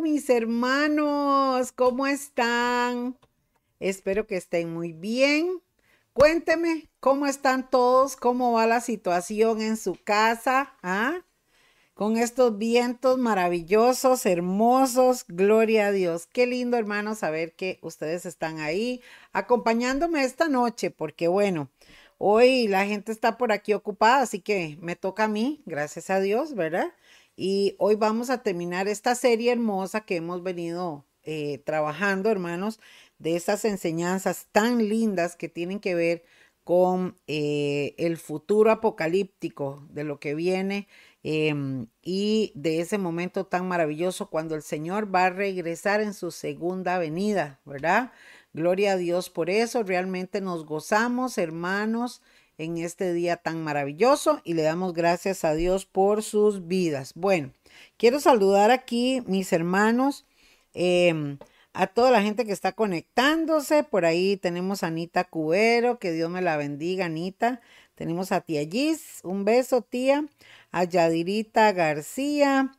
Mis hermanos, ¿cómo están? Espero que estén muy bien. Cuénteme cómo están todos, cómo va la situación en su casa, ¿ah? Con estos vientos maravillosos, hermosos, gloria a Dios. Qué lindo, hermanos, saber que ustedes están ahí acompañándome esta noche, porque bueno, hoy la gente está por aquí ocupada, así que me toca a mí, gracias a Dios, ¿verdad? Y hoy vamos a terminar esta serie hermosa que hemos venido eh, trabajando, hermanos, de esas enseñanzas tan lindas que tienen que ver con eh, el futuro apocalíptico de lo que viene em, y de ese momento tan maravilloso cuando el Señor va a regresar en su segunda venida, ¿verdad? Gloria a Dios por eso, realmente nos gozamos, hermanos, en este día tan maravilloso y le damos gracias a Dios por sus vidas. Bueno, quiero saludar aquí mis hermanos, em, a toda la gente que está conectándose. Por ahí tenemos a Anita Cubero, que Dios me la bendiga, Anita. Tenemos a tía Gis, un beso, tía. A Yadirita García,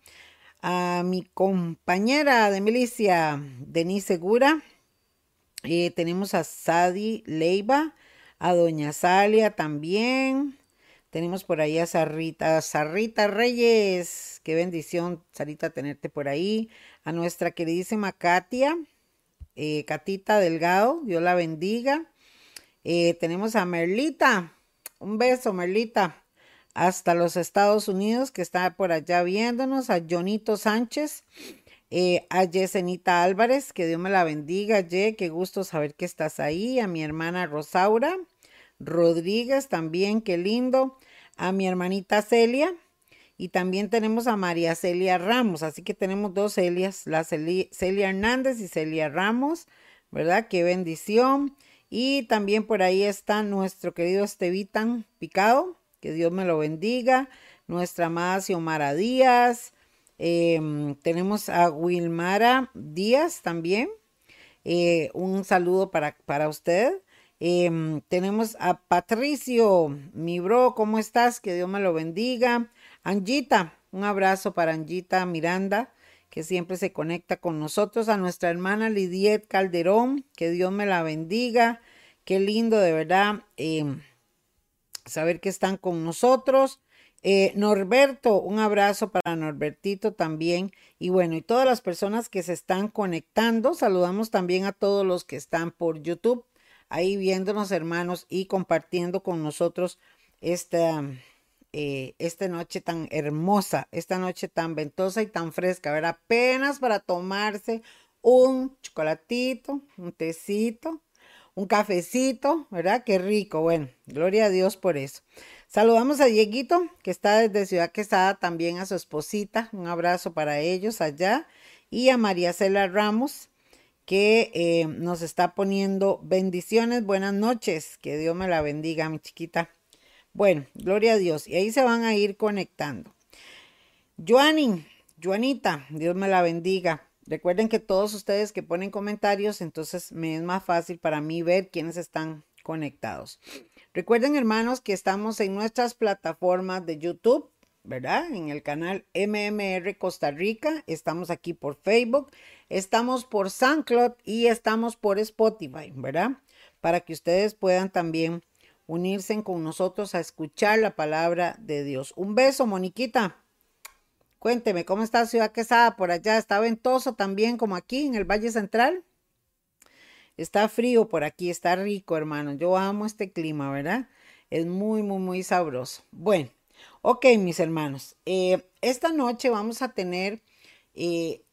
a mi compañera de milicia, Denise Segura. Eh, tenemos a Sadi Leiva, a Doña Salia también. Tenemos por ahí a Sarrita, Sarrita Reyes. Qué bendición, Sarita, tenerte por ahí. A nuestra queridísima Katia, eh, Catita Delgado, Dios la bendiga. Eh, tenemos a Merlita. Un beso, Merlita. Hasta los Estados Unidos, que está por allá viéndonos. A Jonito Sánchez. Eh, a Yesenita Álvarez, que Dios me la bendiga. Ye, qué gusto saber que estás ahí. A mi hermana Rosaura. Rodríguez también, qué lindo. A mi hermanita Celia. Y también tenemos a María Celia Ramos. Así que tenemos dos Celias, la Celia, Hernández y Celia Ramos, ¿verdad? Qué bendición. Y también por ahí está nuestro querido Estevitan Picado. Que Dios me lo bendiga. Nuestra amada Xiomara Díaz. Em, tenemos a Wilmara Díaz también. Eh, un saludo para, para usted. Em, tenemos a Patricio, mi bro, ¿cómo estás? Que Dios me lo bendiga. Angita, un abrazo para Angita Miranda, que siempre se conecta con nosotros. A nuestra hermana Lidiet Calderón, que Dios me la bendiga. Qué lindo, de verdad, em, saber que están con nosotros. Eh, Norberto, un abrazo para Norbertito también. Y bueno, y todas las personas que se están conectando, saludamos también a todos los que están por YouTube ahí viéndonos hermanos y compartiendo con nosotros esta, eh, esta noche tan hermosa, esta noche tan ventosa y tan fresca, ¿verdad? Apenas para tomarse un chocolatito, un tecito, un cafecito, ¿verdad? Qué rico. Bueno, gloria a Dios por eso. Saludamos a Dieguito, que está desde Ciudad Quesada, también a su esposita. Un abrazo para ellos allá. Y a María Cela Ramos, que eh, nos está poniendo bendiciones, buenas noches, que Dios me la bendiga, mi chiquita. Bueno, gloria a Dios. Y ahí se van a ir conectando. Joanin, Joanita, Dios me la bendiga. Recuerden que todos ustedes que ponen comentarios, entonces me es más fácil para mí ver quiénes están conectados. Recuerden, hermanos, que estamos en nuestras plataformas de YouTube, ¿verdad? En el canal MMR Costa Rica. Estamos aquí por Facebook Estamos por SoundCloud y estamos por Spotify, ¿verdad? Para que ustedes puedan también unirse con nosotros a escuchar la palabra de Dios. Un beso, Moniquita. Cuénteme, ¿cómo está Ciudad Quesada por allá? ¿Está ventoso también como aquí en el Valle Central? Está frío por aquí, está rico, hermano. Yo amo este clima, ¿verdad? Es muy, muy, muy sabroso. Bueno, ok, mis hermanos. Eh, esta noche vamos a tener eh,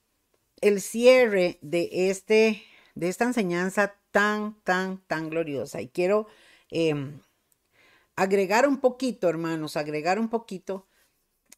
el cierre de, este, de esta enseñanza tan, tan, tan gloriosa. Y quiero em, agregar un poquito, hermanos, agregar un poquito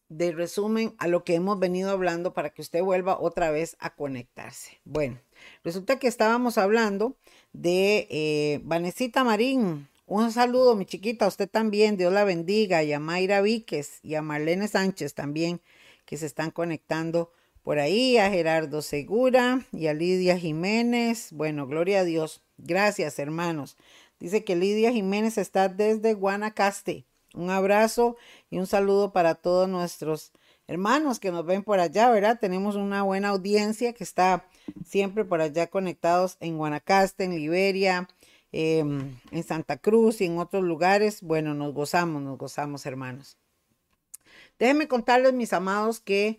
de resumen a lo que hemos venido hablando para que usted vuelva otra vez a conectarse. Bueno, resulta que estábamos hablando de eh, Vanesita Marín. Un saludo, mi chiquita, usted también, Dios la bendiga, y a Mayra Víquez y a Marlene Sánchez también, que se están conectando por ahí, a Gerardo Segura y a Lidia Jiménez. Bueno, gloria a Dios. Gracias, hermanos. Dice que Lidia Jiménez está desde Guanacaste. Un abrazo y un saludo para todos nuestros hermanos que nos ven por allá, ¿verdad? Tenemos una buena audiencia que está siempre por allá conectados en Guanacaste, en Liberia, em, en Santa Cruz y en otros lugares. Bueno, nos gozamos, nos gozamos, hermanos. Déjenme contarles, mis amados, que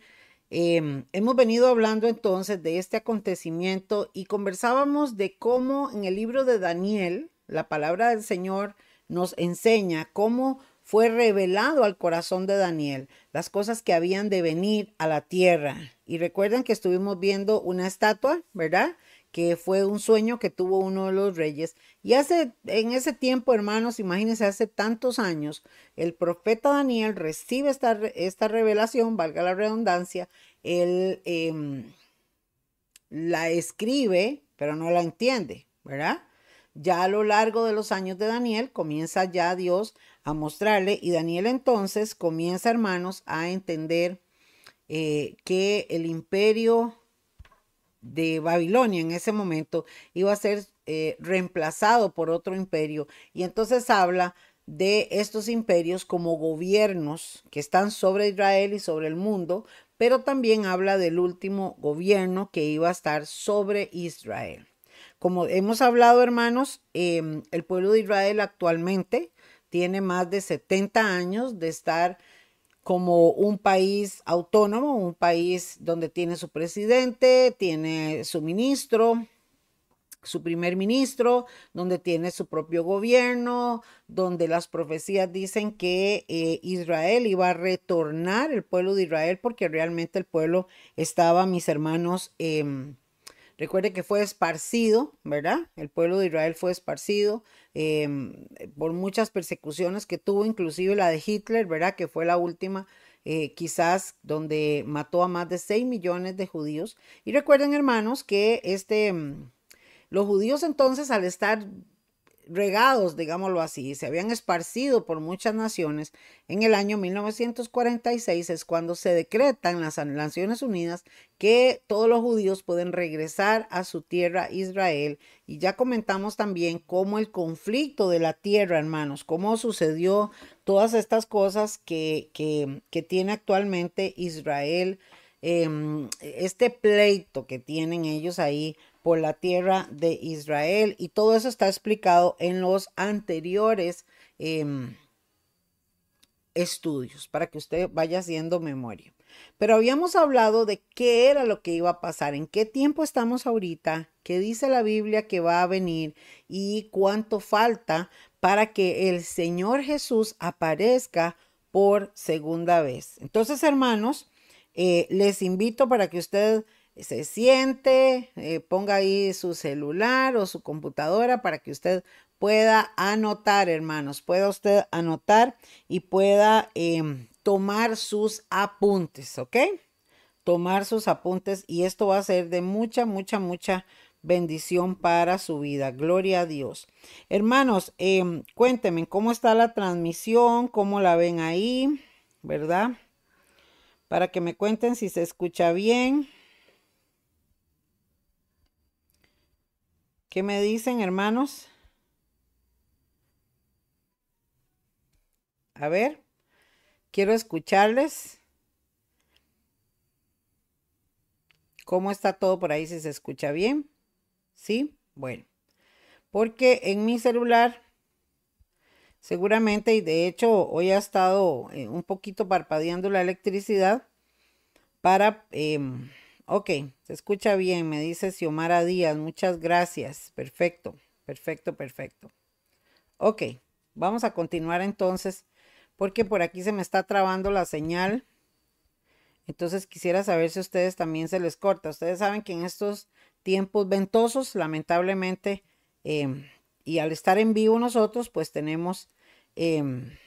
em, hemos venido hablando entonces de este acontecimiento y conversábamos de cómo en el libro de Daniel, la palabra del Señor nos enseña cómo fue revelado al corazón de Daniel las cosas que habían de venir a la tierra. Y recuerden que estuvimos viendo una estatua, ¿verdad? Que fue un sueño que tuvo uno de los reyes. Y hace, en ese tiempo, hermanos, imagínense, hace tantos años, el profeta Daniel recibe esta, esta revelación, valga la redundancia, él em, la escribe, pero no la entiende, ¿verdad? Ya a lo largo de los años de Daniel comienza ya Dios a mostrarle y Daniel entonces comienza, hermanos, a entender eh, que el imperio de Babilonia en ese momento iba a ser eh, reemplazado por otro imperio. Y entonces habla de estos imperios como gobiernos que están sobre Israel y sobre el mundo, pero también habla del último gobierno que iba a estar sobre Israel. Como hemos hablado, hermanos, em, el pueblo de Israel actualmente tiene más de 70 años de estar como un país autónomo, un país donde tiene su presidente, tiene su ministro, su primer ministro, donde tiene su propio gobierno, donde las profecías dicen que eh, Israel iba a retornar, el pueblo de Israel, porque realmente el pueblo estaba, mis hermanos, eh, recuerde que fue esparcido, ¿verdad? El pueblo de Israel fue esparcido, Em, por muchas persecuciones que tuvo, inclusive la de Hitler, ¿verdad? Que fue la última, eh, quizás donde mató a más de 6 millones de judíos. Y recuerden, hermanos, que este, em, los judíos entonces al estar regados, digámoslo así, se habían esparcido por muchas naciones, en el año 1946 es cuando se decreta en las Naciones Unidas que todos los judíos pueden regresar a su tierra Israel. Y ya comentamos también cómo el conflicto de la tierra, hermanos, cómo sucedió todas estas cosas que, que, que tiene actualmente Israel, em, este pleito que tienen ellos ahí por la tierra de Israel. Y todo eso está explicado en los anteriores em, estudios para que usted vaya haciendo memoria. Pero habíamos hablado de qué era lo que iba a pasar, en qué tiempo estamos ahorita, qué dice la Biblia que va a venir y cuánto falta para que el Señor Jesús aparezca por segunda vez. Entonces, hermanos, eh, les invito para que usted se siente, eh, ponga ahí su celular o su computadora para que usted pueda anotar, hermanos, pueda usted anotar y pueda em, tomar sus apuntes, ¿ok? Tomar sus apuntes y esto va a ser de mucha, mucha, mucha bendición para su vida. Gloria a Dios. Hermanos, eh, cuéntenme cómo está la transmisión, cómo la ven ahí, ¿verdad? Para que me cuenten si se escucha bien. ¿Qué me dicen, hermanos? A ver, quiero escucharles. ¿Cómo está todo por ahí? Si se escucha bien. ¿Sí? Bueno. Porque en mi celular, seguramente, y de hecho hoy ha estado eh, un poquito parpadeando la electricidad para... Em, Ok, se escucha bien, me dice Xiomara Díaz, muchas gracias. Perfecto, perfecto, perfecto. Ok, vamos a continuar entonces, porque por aquí se me está trabando la señal. Entonces quisiera saber si a ustedes también se les corta. Ustedes saben que en estos tiempos ventosos, lamentablemente, em, y al estar en vivo nosotros, pues tenemos, em,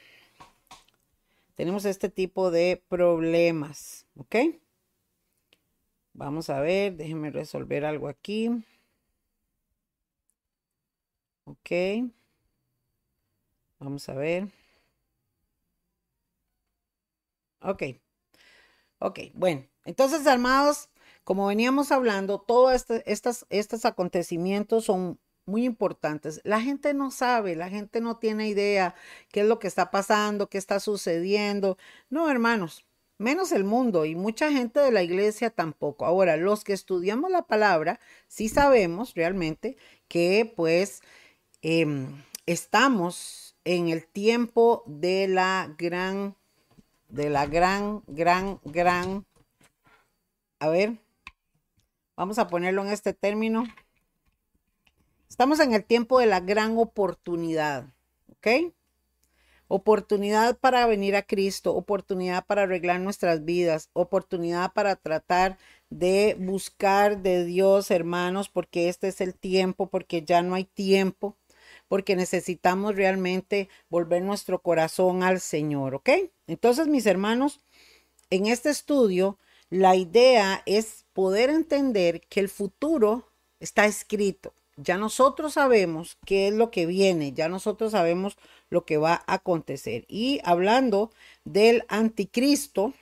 tenemos este tipo de problemas, ¿ok? Vamos a ver, déjenme resolver algo aquí. Ok. Vamos a ver. Ok. Ok, bueno. Entonces, armados, como veníamos hablando, todos este, estos acontecimientos son muy importantes. La gente no sabe, la gente no tiene idea qué es lo que está pasando, qué está sucediendo. No, hermanos, menos el mundo y mucha gente de la iglesia tampoco. Ahora, los que estudiamos la palabra, sí sabemos realmente que pues em, estamos en el tiempo de la gran, de la gran, gran, gran, a ver, vamos a ponerlo en este término. Estamos en el tiempo de la gran oportunidad, ¿ok? Oportunidad para venir a Cristo, oportunidad para arreglar nuestras vidas, oportunidad para tratar de buscar de Dios, hermanos, porque este es el tiempo, porque ya no hay tiempo, porque necesitamos realmente volver nuestro corazón al Señor, ¿ok? Entonces, mis hermanos, en este estudio, la idea es poder entender que el futuro está escrito. Ya nosotros sabemos qué es lo que viene, ya nosotros sabemos lo que va a acontecer. Y hablando del anticristo,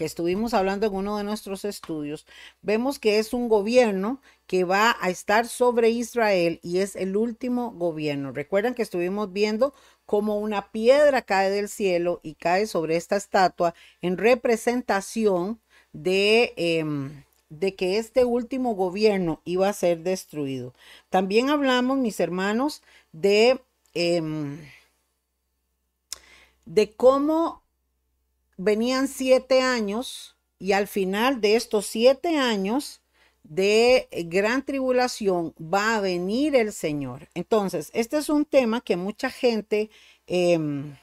que estuvimos hablando en uno de nuestros estudios, vemos que es un gobierno que va a estar sobre Israel y es el último gobierno. Recuerdan que estuvimos viendo cómo una piedra cae del cielo y cae sobre esta estatua en representación de... Em, de que este último gobierno iba a ser destruido. También hablamos, mis hermanos, de Em, de cómo venían siete años y al final de estos siete años de gran tribulación va a venir el Señor. Entonces, este es un tema que mucha gente em,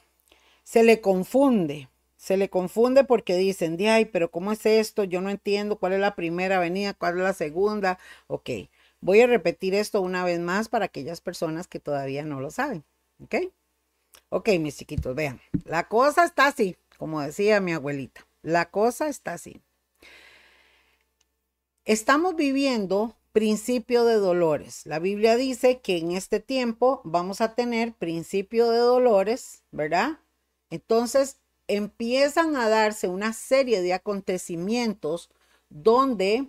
se le confunde. Se le confunde porque dicen, de ay, pero ¿cómo es esto? Yo no entiendo cuál es la primera venida, cuál es la segunda. Ok, Voy a repetir esto una vez más para aquellas personas que todavía no lo saben. ¿Ok? Ok, mis chiquitos, vean. La cosa está así, como decía mi abuelita. La cosa está así. Estamos viviendo principio de dolores. La Biblia dice que en este tiempo vamos a tener principio de dolores, ¿verdad? Entonces empiezan a darse una serie de acontecimientos donde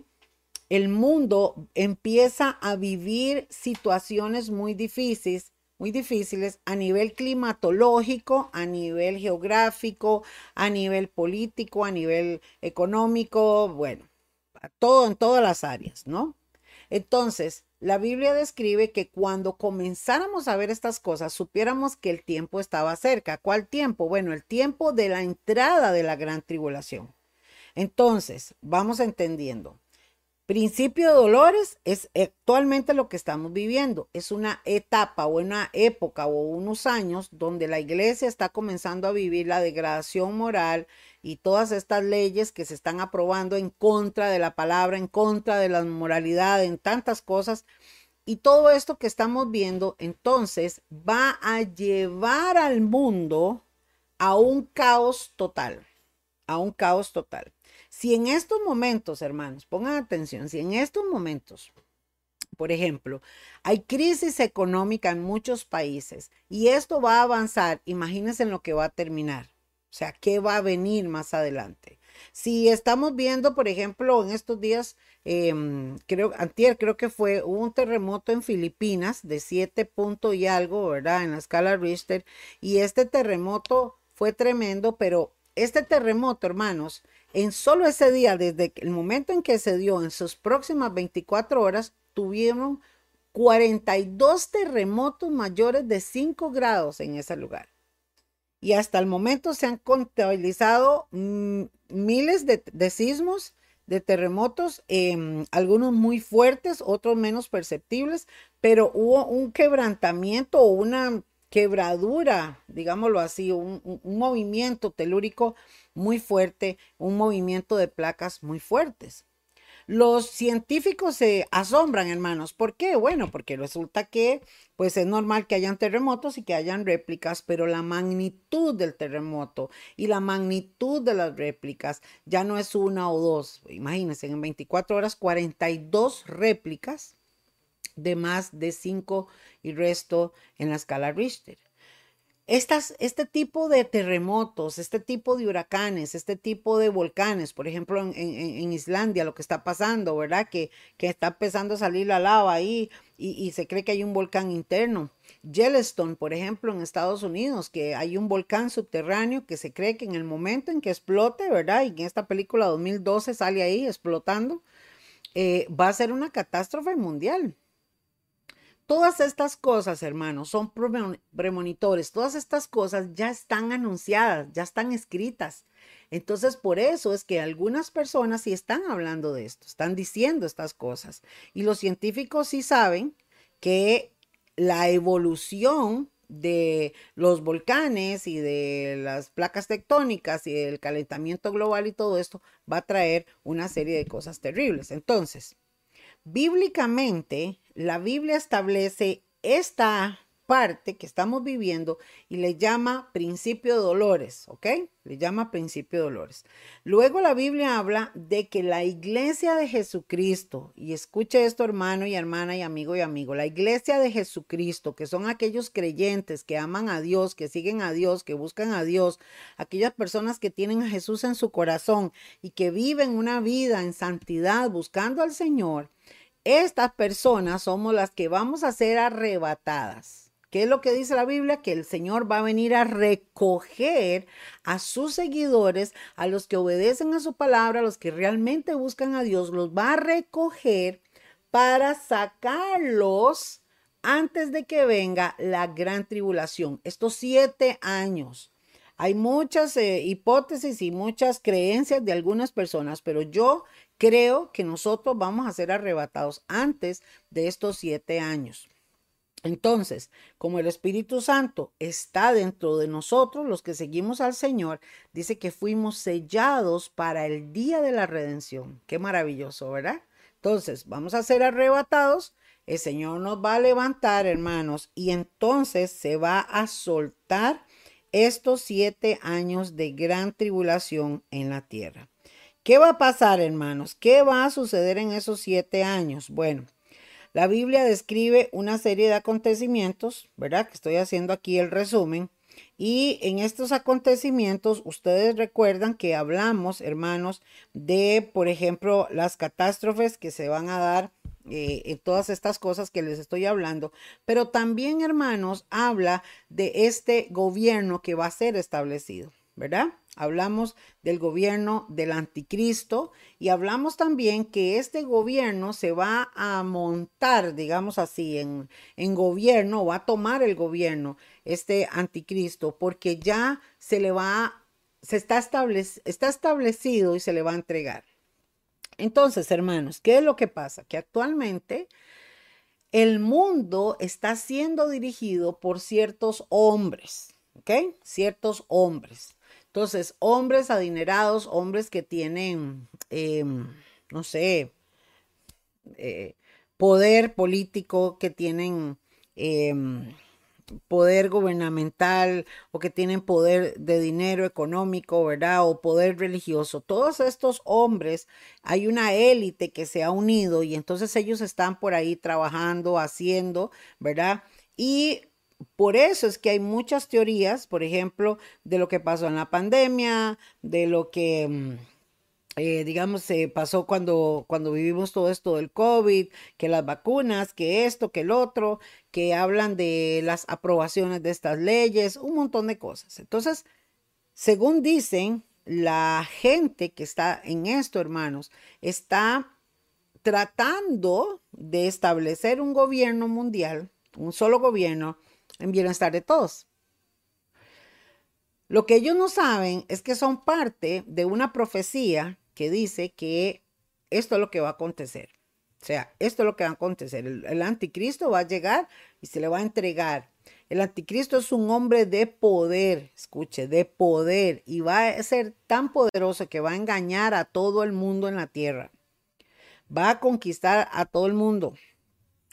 el mundo empieza a vivir situaciones muy difíciles, muy difíciles a nivel climatológico, a nivel geográfico, a nivel político, a nivel económico, bueno, todo en todas las áreas, ¿no? Entonces, la Biblia describe que cuando comenzáramos a ver estas cosas, supiéramos que el tiempo estaba cerca. ¿Cuál tiempo? Bueno, el tiempo de la entrada de la gran tribulación. Entonces, vamos entendiendo. Principio de dolores es actualmente lo que estamos viviendo. Es una etapa o una época o unos años donde la iglesia está comenzando a vivir la degradación moral y todas estas leyes que se están aprobando en contra de la palabra, en contra de la moralidad, en tantas cosas. Y todo esto que estamos viendo entonces va a llevar al mundo a un caos total, a un caos total. Si en estos momentos, hermanos, pongan atención, si en estos momentos, por ejemplo, hay crisis económica en muchos países y esto va a avanzar, imagínense en lo que va a terminar. O sea, ¿qué va a venir más adelante? Si estamos viendo, por ejemplo, en estos días, em, creo, antier creo que fue un terremoto en Filipinas de 7 puntos y algo, ¿verdad? En la escala Richter. Y este terremoto fue tremendo, pero este terremoto, hermanos, en solo ese día, desde el momento en que se dio, en sus próximas 24 horas, tuvieron 42 terremotos mayores de 5 grados en ese lugar. Y hasta el momento se han contabilizado mm, miles de, sismos, de terremotos, em, algunos muy fuertes, otros menos perceptibles, pero hubo un quebrantamiento o una quebradura, digámoslo así, un, movimiento telúrico muy fuerte, un movimiento de placas muy fuertes. Los científicos se asombran, hermanos. ¿Por qué? Bueno, porque resulta que pues es normal que hayan terremotos y que hayan réplicas, pero la magnitud del terremoto y la magnitud de las réplicas ya no es una o dos. Imagínense, en 24 horas 42 réplicas de más de 5 y resto en la escala Richter. Estas, este tipo de terremotos, este tipo de huracanes, este tipo de volcanes, por ejemplo, en, Islandia, lo que está pasando, ¿verdad? Que, que, está empezando a salir la lava ahí y, y se cree que hay un volcán interno. Yellowstone, por ejemplo, en Estados Unidos, que hay un volcán subterráneo que se cree que en el momento en que explote, ¿verdad? Y en esta película 2012 sale ahí explotando, eh, va a ser una catástrofe mundial. Todas estas cosas, hermanos, son premonitores. Todas estas cosas ya están anunciadas, ya están escritas. Entonces, por eso es que algunas personas sí están hablando de esto, están diciendo estas cosas. Y los científicos sí saben que la evolución de los volcanes y de las placas tectónicas y del calentamiento global y todo esto va a traer una serie de cosas terribles. Entonces, bíblicamente, la Biblia establece esta parte que estamos viviendo y le llama principio de dolores, ¿ok? Le llama principio de dolores. Luego la Biblia habla de que la iglesia de Jesucristo, y escuche esto hermano y hermana y amigo y amigo, la iglesia de Jesucristo, que son aquellos creyentes que aman a Dios, que siguen a Dios, que buscan a Dios, aquellas personas que tienen a Jesús en su corazón y que viven una vida en santidad buscando al Señor, estas personas somos las que vamos a ser arrebatadas ¿Qué es lo que dice la Biblia? Que el Señor va a venir a recoger a sus seguidores, a los que obedecen a su palabra, a los que realmente buscan a Dios, los va a recoger para sacarlos antes de que venga la gran tribulación. Estos siete años. Hay muchas eh, hipótesis y muchas creencias de algunas personas, pero yo creo que nosotros vamos a ser arrebatados antes de estos siete años. Entonces, como el Espíritu Santo está dentro de nosotros, los que seguimos al Señor, dice que fuimos sellados para el día de la redención. Qué maravilloso, ¿verdad? Entonces, vamos a ser arrebatados, el Señor nos va a levantar, hermanos, y entonces se va a soltar estos siete años de gran tribulación en la tierra. ¿Qué va a pasar, hermanos? ¿Qué va a suceder en esos siete años? Bueno, la Biblia describe una serie de acontecimientos, ¿verdad? Que estoy haciendo aquí el resumen. Y en estos acontecimientos, ustedes recuerdan que hablamos, hermanos, de, por ejemplo, las catástrofes que se van a dar eh, en todas estas cosas que les estoy hablando, pero también, hermanos, habla de este gobierno que va a ser establecido, ¿verdad? Hablamos del gobierno del anticristo y hablamos también que este gobierno se va a montar, digamos así, en, en gobierno, va a tomar el gobierno, este anticristo, porque ya se le va, se está, está establecido y se le va a entregar. Entonces, hermanos, ¿qué es lo que pasa? Que actualmente el mundo está siendo dirigido por ciertos hombres, ¿ok? Ciertos hombres. Entonces, hombres adinerados, hombres que tienen, em, no sé, eh, poder político, que tienen em, poder gubernamental o que tienen poder de dinero económico, ¿verdad? O poder religioso. Todos estos hombres, hay una élite que se ha unido y entonces ellos están por ahí trabajando, haciendo, ¿verdad? Y por eso es que hay muchas teorías, por ejemplo, de lo que pasó en la pandemia, de lo que, mm, eh, digamos, se pasó cuando, cuando vivimos todo esto del COVID, que las vacunas, que esto, que el otro, que hablan de las aprobaciones de estas leyes, un montón de cosas. Entonces, según dicen, la gente que está en esto, hermanos, está tratando de establecer un gobierno mundial, un solo gobierno, en bienestar de todos. Lo que ellos no saben es que son parte de una profecía que dice que esto es lo que va a acontecer. O sea, esto es lo que va a acontecer. El, anticristo va a llegar y se le va a entregar. El anticristo es un hombre de poder, escuche, de poder, y va a ser tan poderoso que va a engañar a todo el mundo en la tierra. Va a conquistar a todo el mundo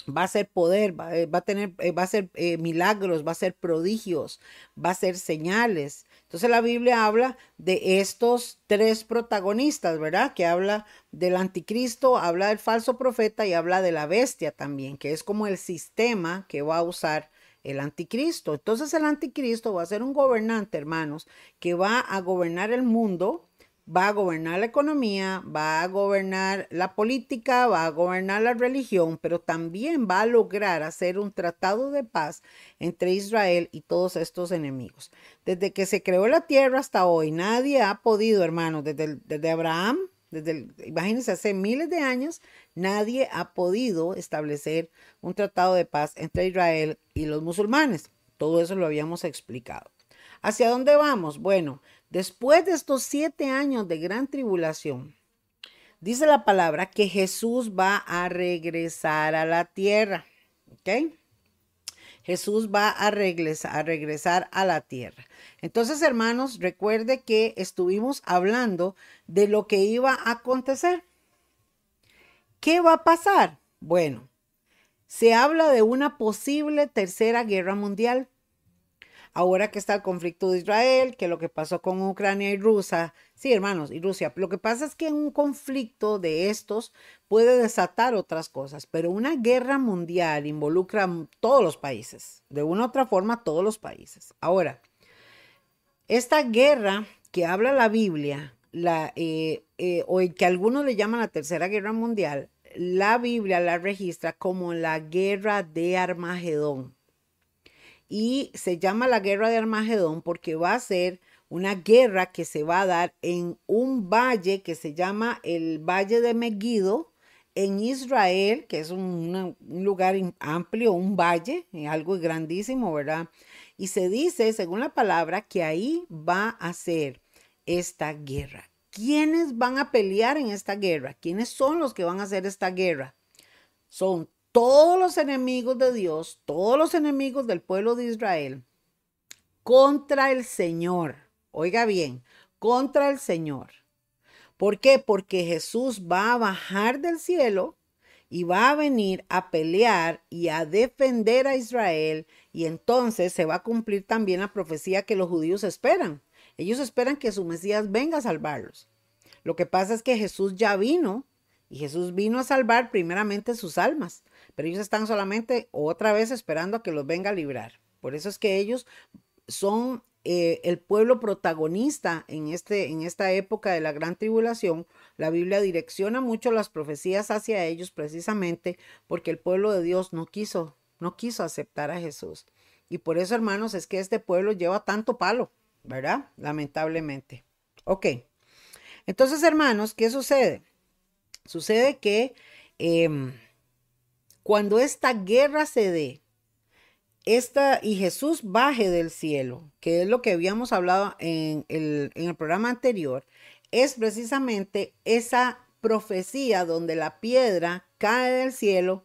va a ser poder, va, eh, a tener, eh, va a ser eh, milagros, va a ser prodigios, va a ser señales. Entonces la Biblia habla de estos tres protagonistas, ¿verdad? Que habla del anticristo, habla del falso profeta y habla de la bestia también, que es como el sistema que va a usar el anticristo. Entonces el anticristo va a ser un gobernante, hermanos, que va a gobernar el mundo, va a gobernar la economía, va a gobernar la política, va a gobernar la religión, pero también va a lograr hacer un tratado de paz entre Israel y todos estos enemigos. Desde que se creó la tierra hasta hoy, nadie ha podido, hermanos, desde, desde Abraham, desde imagínense, hace miles de años, nadie ha podido establecer un tratado de paz entre Israel y los musulmanes. Todo eso lo habíamos explicado. ¿Hacia dónde vamos? Bueno, Después de estos siete años de gran tribulación, dice la palabra que Jesús va a regresar a la tierra. ¿Ok? Jesús va a regresar, a regresar a la tierra. Entonces, hermanos, recuerde que estuvimos hablando de lo que iba a acontecer. ¿Qué va a pasar? Bueno, se habla de una posible tercera guerra mundial ahora que está el conflicto de Israel, que lo que pasó con Ucrania y Rusia, sí, hermanos, y Rusia, lo que pasa es que un conflicto de estos puede desatar otras cosas, pero una guerra mundial involucra a todos los países, de una u otra forma todos los países. Ahora, esta guerra que habla la Biblia, eh, eh, o que algunos le llaman la Tercera Guerra Mundial, la Biblia la registra como la guerra de Armagedón y se llama la guerra de Armagedón porque va a ser una guerra que se va a dar en un valle que se llama el Valle de Megiddo en Israel, que es un, lugar amplio, un valle, eh, algo grandísimo, ¿verdad? Y se dice, según la palabra, que ahí va a ser esta guerra. ¿Quiénes van a pelear en esta guerra? ¿Quiénes son los que van a hacer esta guerra? Son todos los enemigos de Dios, todos los enemigos del pueblo de Israel, contra el Señor. Oiga bien, contra el Señor. ¿Por qué? Porque Jesús va a bajar del cielo y va a venir a pelear y a defender a Israel y entonces se va a cumplir también la profecía que los judíos esperan. Ellos esperan que su Mesías venga a salvarlos. Lo que pasa es que Jesús ya vino y Jesús vino a salvar primeramente sus almas pero ellos están solamente otra vez esperando a que los venga a librar. Por eso es que ellos son eh, el pueblo protagonista en, este, en esta época de la gran tribulación. La Biblia direcciona mucho las profecías hacia ellos precisamente porque el pueblo de Dios no quiso, no quiso aceptar a Jesús. Y por eso, hermanos, es que este pueblo lleva tanto palo, ¿verdad? Lamentablemente. Ok. Entonces, hermanos, ¿qué sucede? Sucede que... Em, cuando esta guerra se dé, esta, y Jesús baje del cielo, que es lo que habíamos hablado en el, en el programa anterior, es precisamente esa profecía donde la piedra cae del cielo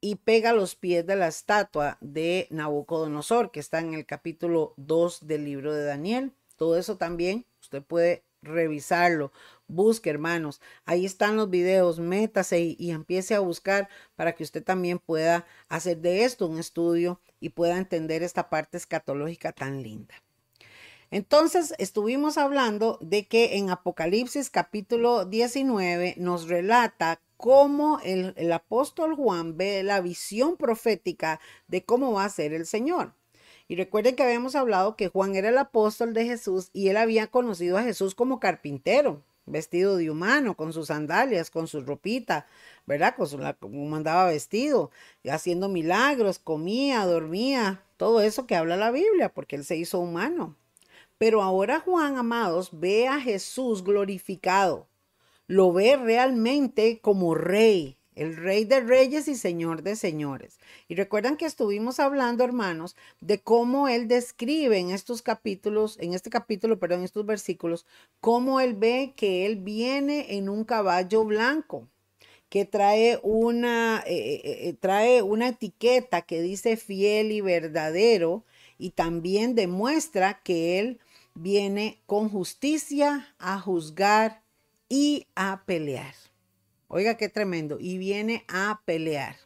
y pega los pies de la estatua de Nabucodonosor, que está en el capítulo 2 del libro de Daniel. Todo eso también usted puede revisarlo. Busque, hermanos. Ahí están los videos. Métase y, empiece a buscar para que usted también pueda hacer de esto un estudio y pueda entender esta parte escatológica tan linda. Entonces, estuvimos hablando de que en Apocalipsis capítulo 19 nos relata cómo el apóstol Juan ve la visión profética de cómo va a ser el Señor. Y recuerden que habíamos hablado que Juan era el apóstol de Jesús y él había conocido a Jesús como carpintero, vestido de humano, con sus sandalias, con su ropita, ¿verdad? Con su, como andaba vestido, haciendo milagros, comía, dormía, todo eso que habla la Biblia, porque él se hizo humano. Pero ahora Juan, amados, ve a Jesús glorificado, lo ve realmente como rey, el rey de reyes y señor de señores. Y recuerdan que estuvimos hablando, hermanos, de cómo él describe en estos capítulos, en este capítulo, perdón, en estos versículos, cómo él ve que él viene en un caballo blanco que trae una, eh, eh, eh, trae una etiqueta que dice fiel y verdadero y también demuestra que él viene con justicia a juzgar y a pelear. Oiga, qué tremendo. Y viene a pelear.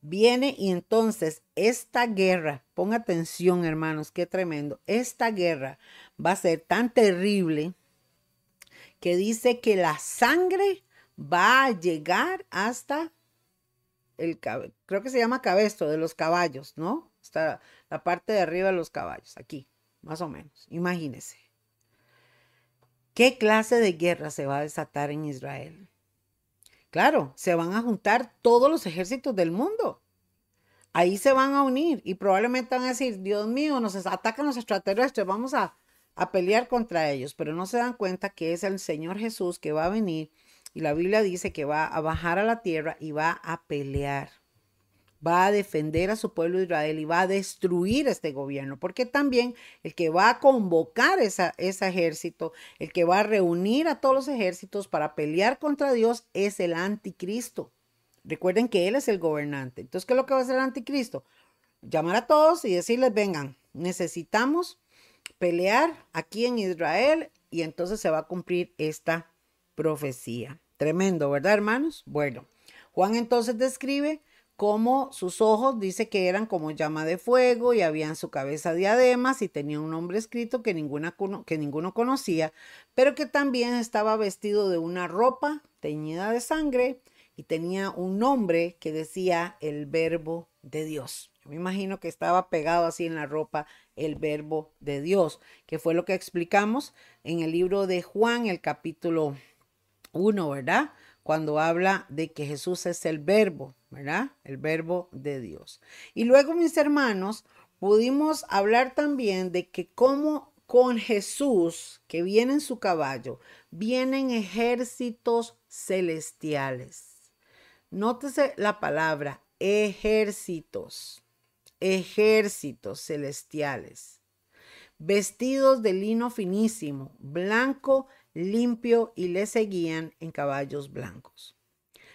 Viene y entonces esta guerra, ponga atención hermanos, qué tremendo. Esta guerra va a ser tan terrible que dice que la sangre va a llegar hasta el creo que se llama cabestro de los caballos, ¿no? está la parte de arriba de los caballos, aquí, más o menos, imagínese. ¿Qué clase de guerra se va a desatar en Israel? Claro, se van a juntar todos los ejércitos del mundo. Ahí se van a unir y probablemente van a decir, Dios mío, nos atacan los extraterrestres, vamos a, a pelear contra ellos, pero no se dan cuenta que es el Señor Jesús que va a venir y la Biblia dice que va a bajar a la tierra y va a pelear. Va a defender a su pueblo Israel y va a destruir este gobierno, porque también el que va a convocar esa, ese ejército, el que va a reunir a todos los ejércitos para pelear contra Dios es el anticristo. Recuerden que Él es el gobernante. Entonces, ¿qué es lo que va a hacer el anticristo? Llamar a todos y decirles, vengan, necesitamos pelear aquí en Israel y entonces se va a cumplir esta profecía. Tremendo, ¿verdad, hermanos? Bueno, Juan entonces describe cómo sus ojos dice que eran como llama de fuego y había en su cabeza diademas y tenía un nombre escrito que, ninguna, que ninguno conocía, pero que también estaba vestido de una ropa teñida de sangre y tenía un nombre que decía el verbo de Dios. Yo me imagino que estaba pegado así en la ropa el verbo de Dios, que fue lo que explicamos en el libro de Juan, el capítulo uno, ¿verdad? Cuando habla de que Jesús es el verbo, ¿verdad? El verbo de Dios. Y luego, mis hermanos, pudimos hablar también de que como con Jesús, que viene en su caballo, vienen ejércitos celestiales. Nótese la palabra ejércitos, ejércitos celestiales, vestidos de lino finísimo, blanco limpio y le seguían en caballos blancos.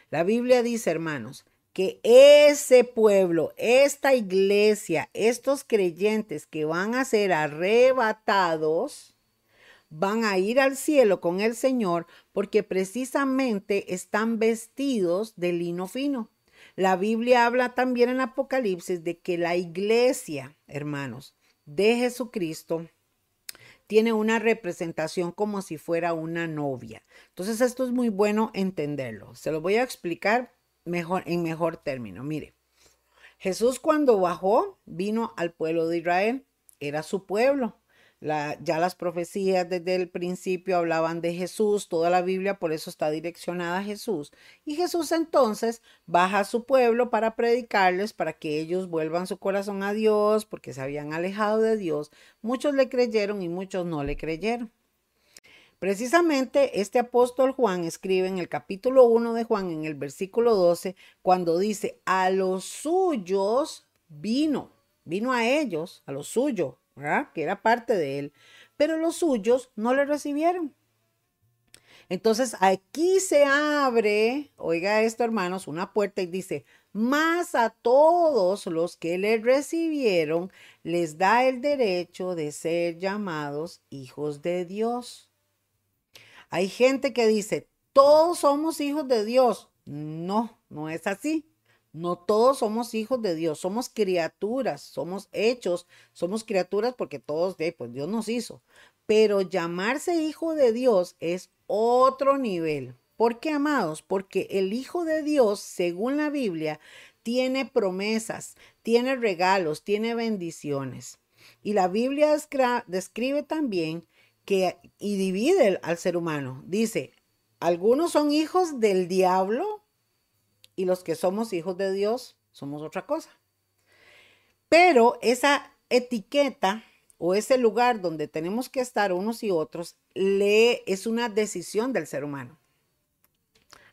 La Biblia dice, hermanos, que ese pueblo, esta iglesia, estos creyentes que van a ser arrebatados, van a ir al cielo con el Señor porque precisamente están vestidos de lino fino. La Biblia habla también en Apocalipsis de que la iglesia, hermanos, de Jesucristo tiene una representación como si fuera una novia. Entonces esto es muy bueno entenderlo. Se lo voy a explicar mejor en mejor término. Mire, Jesús cuando bajó vino al pueblo de Israel, era su pueblo ya las profecías desde el principio hablaban de Jesús, toda la Biblia por eso está direccionada a Jesús. Y Jesús entonces baja a su pueblo para predicarles, para que ellos vuelvan su corazón a Dios, porque se habían alejado de Dios. Muchos le creyeron y muchos no le creyeron. Precisamente este apóstol Juan escribe en el capítulo 1 de Juan, en el versículo 12, cuando dice, a los suyos vino, vino a ellos, a los suyos, que era parte de él, pero los suyos no le recibieron. Entonces aquí se abre, oiga esto hermanos, una puerta y dice, más a todos los que le recibieron les da el derecho de ser llamados hijos de Dios. Hay gente que dice, todos somos hijos de Dios. No, no es así. No todos somos hijos de Dios, somos criaturas, somos hechos, somos criaturas porque todos, pues Dios nos hizo. Pero llamarse hijo de Dios es otro nivel. ¿Por qué, amados? Porque el Hijo de Dios, según la Biblia, tiene promesas, tiene regalos, tiene bendiciones. Y la Biblia describe también que y divide al ser humano. Dice, algunos son hijos del diablo y los que somos hijos de Dios somos otra cosa. Pero esa etiqueta o ese lugar donde tenemos que estar unos y otros le, es una decisión del ser humano.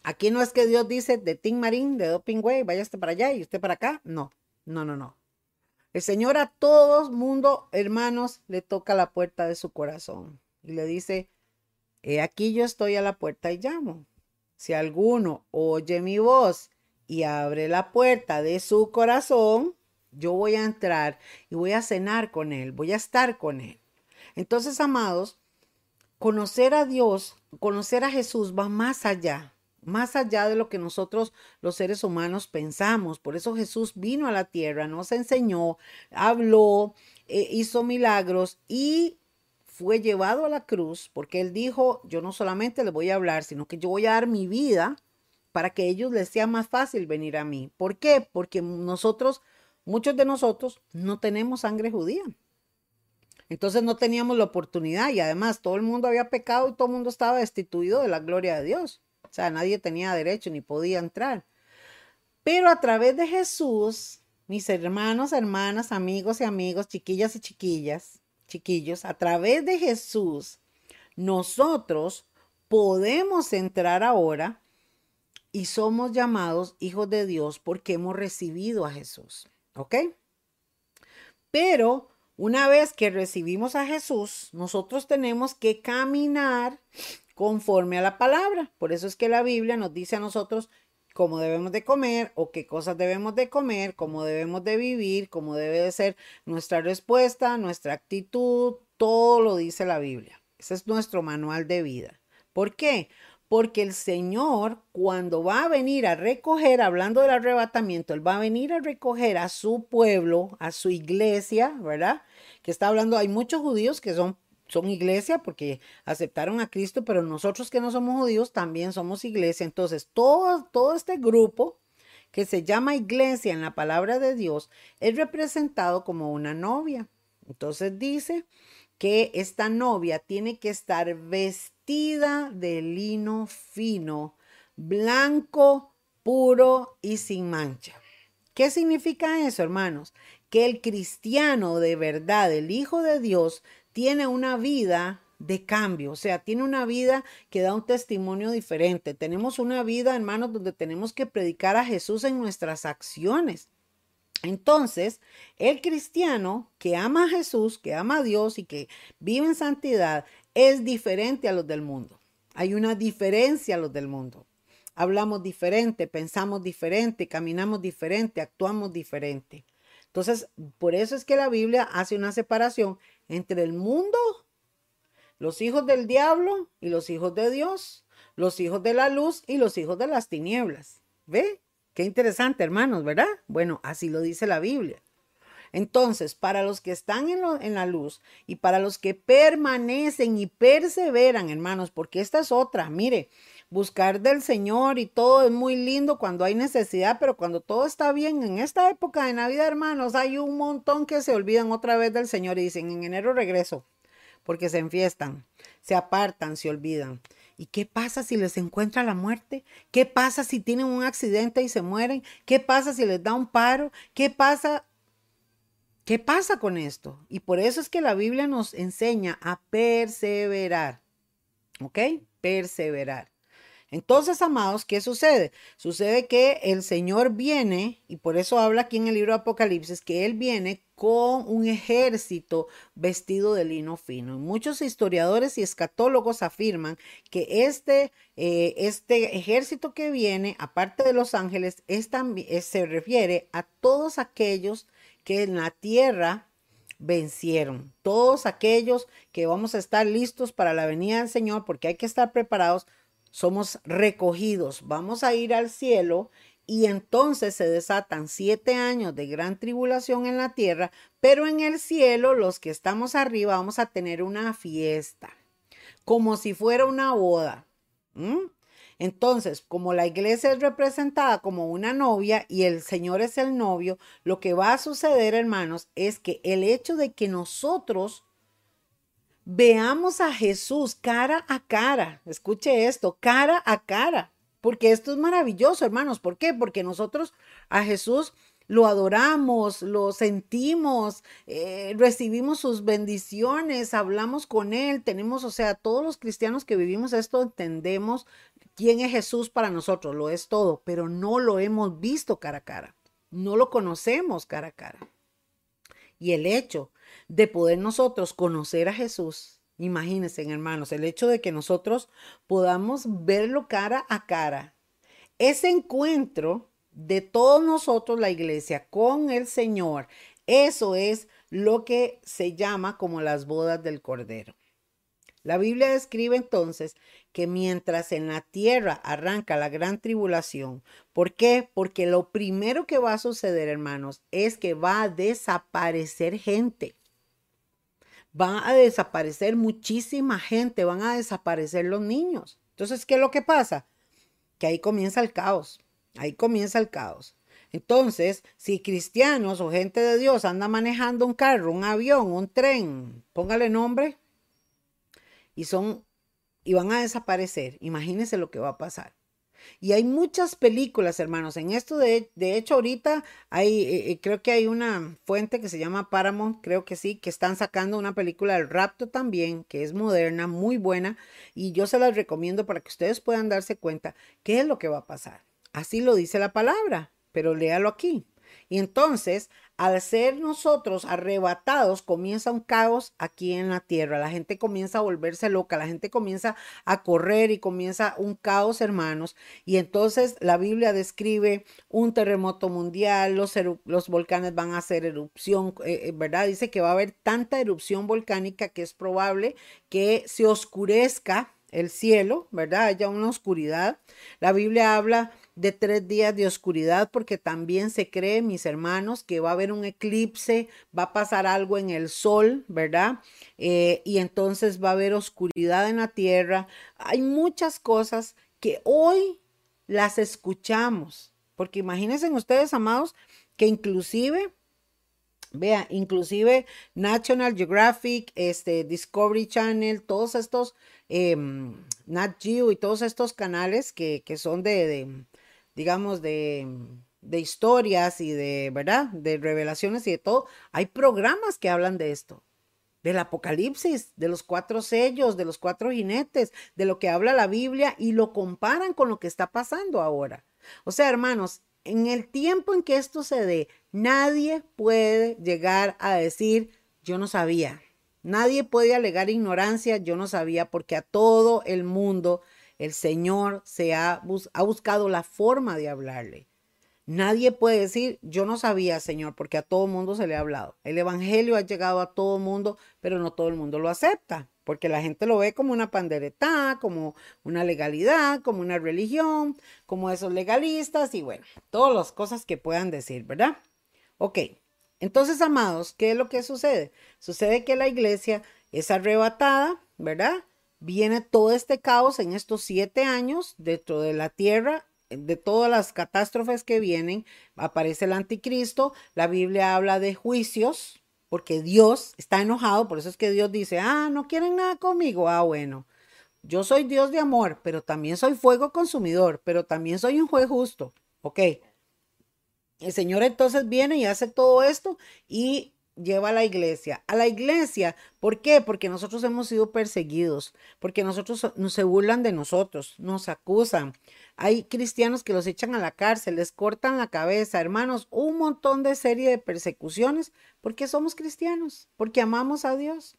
Aquí no es que Dios dice de Tim Marín, de Doping Way, vaya usted para allá y usted para acá. No, no, no, no. El Señor a todo mundo, hermanos, le toca la puerta de su corazón y le dice, he aquí yo estoy a la puerta y llamo. Si alguno oye mi voz y abre la puerta de su corazón, yo voy a entrar y voy a cenar con Él, voy a estar con Él. Entonces, amados, conocer a Dios, conocer a Jesús va más allá, más allá de lo que nosotros los seres humanos pensamos. Por eso Jesús vino a la tierra, nos enseñó, habló, eh, hizo milagros y fue llevado a la cruz porque él dijo, yo no solamente le voy a hablar, sino que yo voy a dar mi vida para que ellos les sea más fácil venir a mí. ¿Por qué? Porque nosotros muchos de nosotros no tenemos sangre judía. Entonces no teníamos la oportunidad y además todo el mundo había pecado y todo el mundo estaba destituido de la gloria de Dios. O sea, nadie tenía derecho ni podía entrar. Pero a través de Jesús, mis hermanos, hermanas, amigos y amigos, chiquillas y chiquillas, chiquillos, a través de Jesús, nosotros podemos entrar ahora y somos llamados hijos de Dios porque hemos recibido a Jesús. ¿Ok? Pero una vez que recibimos a Jesús, nosotros tenemos que caminar conforme a la palabra. Por eso es que la Biblia nos dice a nosotros cómo debemos de comer o qué cosas debemos de comer, cómo debemos de vivir, cómo debe de ser nuestra respuesta, nuestra actitud, todo lo dice la Biblia. Ese es nuestro manual de vida. ¿Por qué? Porque el Señor, cuando va a venir a recoger, hablando del arrebatamiento, Él va a venir a recoger a su pueblo, a su iglesia, ¿verdad? Que está hablando, hay muchos judíos que son, son iglesia porque aceptaron a Cristo, pero nosotros que no somos judíos también somos iglesia. Entonces, todo, todo este grupo que se llama iglesia en la palabra de Dios es representado como una novia. Entonces dice que esta novia tiene que estar vestida de lino fino, blanco, puro y sin mancha. ¿Qué significa eso, hermanos? Que el cristiano de verdad, el Hijo de Dios, tiene una vida de cambio, o sea, tiene una vida que da un testimonio diferente. Tenemos una vida, hermanos, donde tenemos que predicar a Jesús en nuestras acciones. Entonces, el cristiano que ama a Jesús, que ama a Dios y que vive en santidad, es diferente a los del mundo. Hay una diferencia a los del mundo. Hablamos diferente, pensamos diferente, caminamos diferente, actuamos diferente. Entonces, por eso es que la Biblia hace una separación entre el mundo, los hijos del diablo y los hijos de Dios, los hijos de la luz y los hijos de las tinieblas. ¿Ve? Qué interesante, hermanos, ¿verdad? Bueno, así lo dice la Biblia. Entonces, para los que están en, la luz y para los que permanecen y perseveran, hermanos, porque esta es otra, mire, buscar del Señor y todo es muy lindo cuando hay necesidad, pero cuando todo está bien, en esta época de Navidad, hermanos, hay un montón que se olvidan otra vez del Señor y dicen, en enero regreso, porque se enfiestan, se apartan, se olvidan. ¿Y qué pasa si les encuentra la muerte? ¿Qué pasa si tienen un accidente y se mueren? ¿Qué pasa si les da un paro? ¿Qué pasa ¿Qué pasa con esto? Y por eso es que la Biblia nos enseña a perseverar. ¿Ok? Perseverar. Entonces, amados, ¿qué sucede? Sucede que el Señor viene, y por eso habla aquí en el libro de Apocalipsis, que Él viene con un ejército vestido de lino fino. Muchos historiadores y escatólogos afirman que este, eh, este ejército que viene, aparte de los ángeles, es también, se refiere a todos aquellos que en la tierra vencieron. Todos aquellos que vamos a estar listos para la venida del Señor, porque hay que estar preparados, somos recogidos. Vamos a ir al cielo y entonces se desatan siete años de gran tribulación en la tierra, pero en el cielo, los que estamos arriba, vamos a tener una fiesta, como si fuera una boda. Entonces, como la iglesia es representada como una novia y el Señor es el novio, lo que va a suceder, hermanos, es que el hecho de que nosotros veamos a Jesús cara a cara, escuche esto, cara a cara, porque esto es maravilloso, hermanos. ¿Por qué? Porque nosotros a Jesús lo adoramos, lo sentimos, eh, recibimos sus bendiciones, hablamos con Él, tenemos, o sea, todos los cristianos que vivimos esto entendemos quién es Jesús para nosotros, lo es todo, pero no lo hemos visto cara a cara, no lo conocemos cara a cara. Y el hecho de poder nosotros conocer a Jesús, imagínense hermanos, el hecho de que nosotros podamos verlo cara a cara, ese encuentro de todos nosotros, la iglesia, con el Señor. Eso es lo que se llama como las bodas del Cordero. La Biblia describe entonces que mientras en la tierra arranca la gran tribulación, ¿por qué? Porque lo primero que va a suceder, hermanos, es que va a desaparecer gente. Va a desaparecer muchísima gente, van a desaparecer los niños. Entonces, ¿qué es lo que pasa? Que ahí comienza el caos. Ahí comienza el caos. Entonces, si cristianos o gente de Dios anda manejando un carro, un avión, un tren, póngale nombre, y son y van a desaparecer, imagínense lo que va a pasar. Y hay muchas películas, hermanos. En esto, de, de hecho, ahorita hay, eh, eh, creo que hay una fuente que se llama Paramount, creo que sí, que están sacando una película del rapto también, que es moderna, muy buena. Y yo se las recomiendo para que ustedes puedan darse cuenta qué es lo que va a pasar. Así lo dice la palabra, pero léalo aquí. Y entonces, al ser nosotros arrebatados, comienza un caos aquí en la tierra. La gente comienza a volverse loca, la gente comienza a correr y comienza un caos, hermanos. Y entonces la Biblia describe un terremoto mundial, los, los volcanes van a hacer erupción, eh, eh, ¿verdad? Dice que va a haber tanta erupción volcánica que es probable que se oscurezca el cielo, ¿verdad? Haya una oscuridad. La Biblia habla de tres días de oscuridad porque también se cree, mis hermanos, que va a haber un eclipse, va a pasar algo en el sol, ¿verdad? Eh, y entonces va a haber oscuridad en la tierra. Hay muchas cosas que hoy las escuchamos, porque imagínense ustedes, amados, que inclusive Vea, inclusive National Geographic, este, Discovery Channel, todos estos, eh, Nat Geo y todos estos canales que, que son de, de, digamos, de, de historias y de, ¿verdad? De revelaciones y de todo. Hay programas que hablan de esto, del Apocalipsis, de los cuatro sellos, de los cuatro jinetes, de lo que habla la Biblia y lo comparan con lo que está pasando ahora. O sea, hermanos, en el tiempo en que esto se dé, nadie puede llegar a decir, yo no sabía. Nadie puede alegar ignorancia, yo no sabía, porque a todo el mundo el Señor se ha, ha buscado la forma de hablarle. Nadie puede decir, yo no sabía, Señor, porque a todo mundo se le ha hablado. El Evangelio ha llegado a todo mundo, pero no todo el mundo lo acepta porque la gente lo ve como una pandereta, como una legalidad, como una religión, como esos legalistas y bueno, todas las cosas que puedan decir, ¿verdad? Ok, entonces, amados, ¿qué es lo que sucede? Sucede que la iglesia es arrebatada, ¿verdad? Viene todo este caos en estos siete años dentro de la tierra de todas las catástrofes que vienen, aparece el anticristo, la Biblia habla de juicios, porque Dios está enojado, por eso es que Dios dice, ah, no quieren nada conmigo, ah, bueno, yo soy Dios de amor, pero también soy fuego consumidor, pero también soy un juez justo, ok. El Señor entonces viene y hace todo esto y lleva a la iglesia. A la iglesia, ¿por qué? Porque nosotros hemos sido perseguidos, porque nosotros nos se burlan de nosotros, nos acusan. Hay cristianos que los echan a la cárcel, les cortan la cabeza, hermanos, un montón de serie de persecuciones, porque somos cristianos, porque amamos a Dios.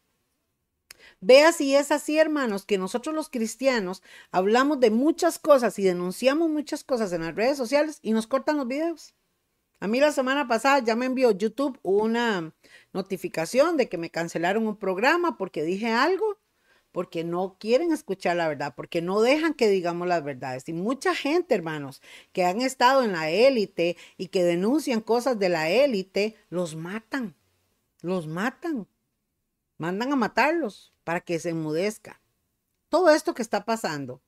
Vea si es así, hermanos, que nosotros los cristianos hablamos de muchas cosas y denunciamos muchas cosas en las redes sociales y nos cortan los videos. A mí la semana pasada ya me envió YouTube una notificación de que me cancelaron un programa porque dije algo, porque no quieren escuchar la verdad, porque no dejan que digamos las verdades. Y mucha gente, hermanos, que han estado en la élite y que denuncian cosas de la élite, los matan, los matan, mandan a matarlos para que se enmudezca. Todo esto que está pasando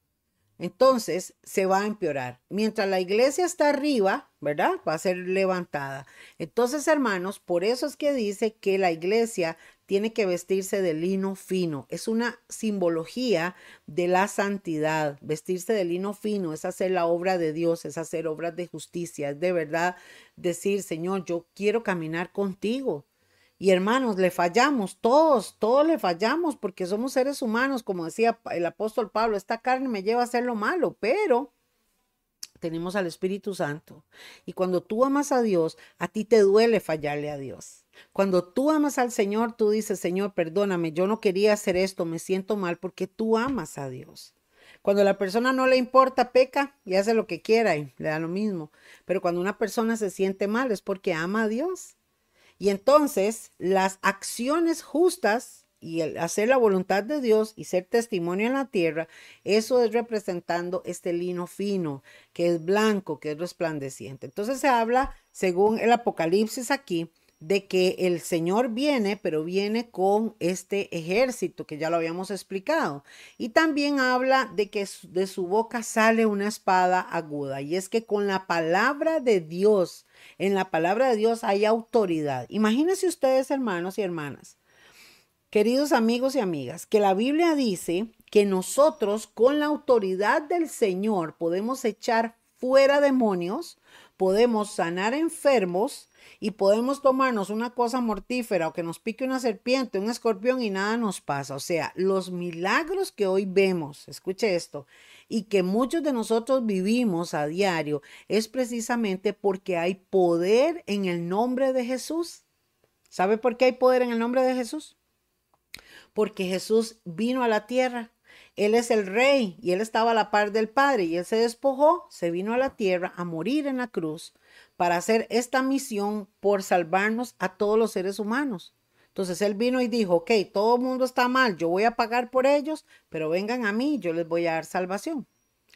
entonces se va a empeorar. Mientras la iglesia está arriba, ¿verdad? Va a ser levantada. Entonces, hermanos, por eso es que dice que la iglesia tiene que vestirse de lino fino. Es una simbología de la santidad. Vestirse de lino fino es hacer la obra de Dios, es hacer obras de justicia, es de verdad decir, Señor, yo quiero caminar contigo. Y hermanos, le fallamos, todos, todos le fallamos porque somos seres humanos, como decía el apóstol Pablo, esta carne me lleva a hacer lo malo, pero tenemos al Espíritu Santo. Y cuando tú amas a Dios, a ti te duele fallarle a Dios. Cuando tú amas al Señor, tú dices, Señor, perdóname, yo no quería hacer esto, me siento mal porque tú amas a Dios. Cuando la persona no le importa, peca y hace lo que quiera y le da lo mismo. Pero cuando una persona se siente mal es porque ama a Dios. Y entonces las acciones justas y el hacer la voluntad de Dios y ser testimonio en la tierra, eso es representando este lino fino, que es blanco, que es resplandeciente. Entonces se habla, según el Apocalipsis aquí, de que el Señor viene, pero viene con este ejército que ya lo habíamos explicado. Y también habla de que de su boca sale una espada aguda. Y es que con la palabra de Dios, en la palabra de Dios hay autoridad. Imagínense ustedes, hermanos y hermanas, queridos amigos y amigas, que la Biblia dice que nosotros con la autoridad del Señor podemos echar fuera demonios, podemos sanar enfermos, y podemos tomarnos una cosa mortífera o que nos pique una serpiente, un escorpión y nada nos pasa. O sea, los milagros que hoy vemos, escuche esto, y que muchos de nosotros vivimos a diario, es precisamente porque hay poder en el nombre de Jesús. ¿Sabe por qué hay poder en el nombre de Jesús? Porque Jesús vino a la tierra. Él es el rey y él estaba a la par del Padre y él se despojó, se vino a la tierra a morir en la cruz para hacer esta misión por salvarnos a todos los seres humanos. Entonces él vino y dijo, ok, todo el mundo está mal, yo voy a pagar por ellos, pero vengan a mí, yo les voy a dar salvación.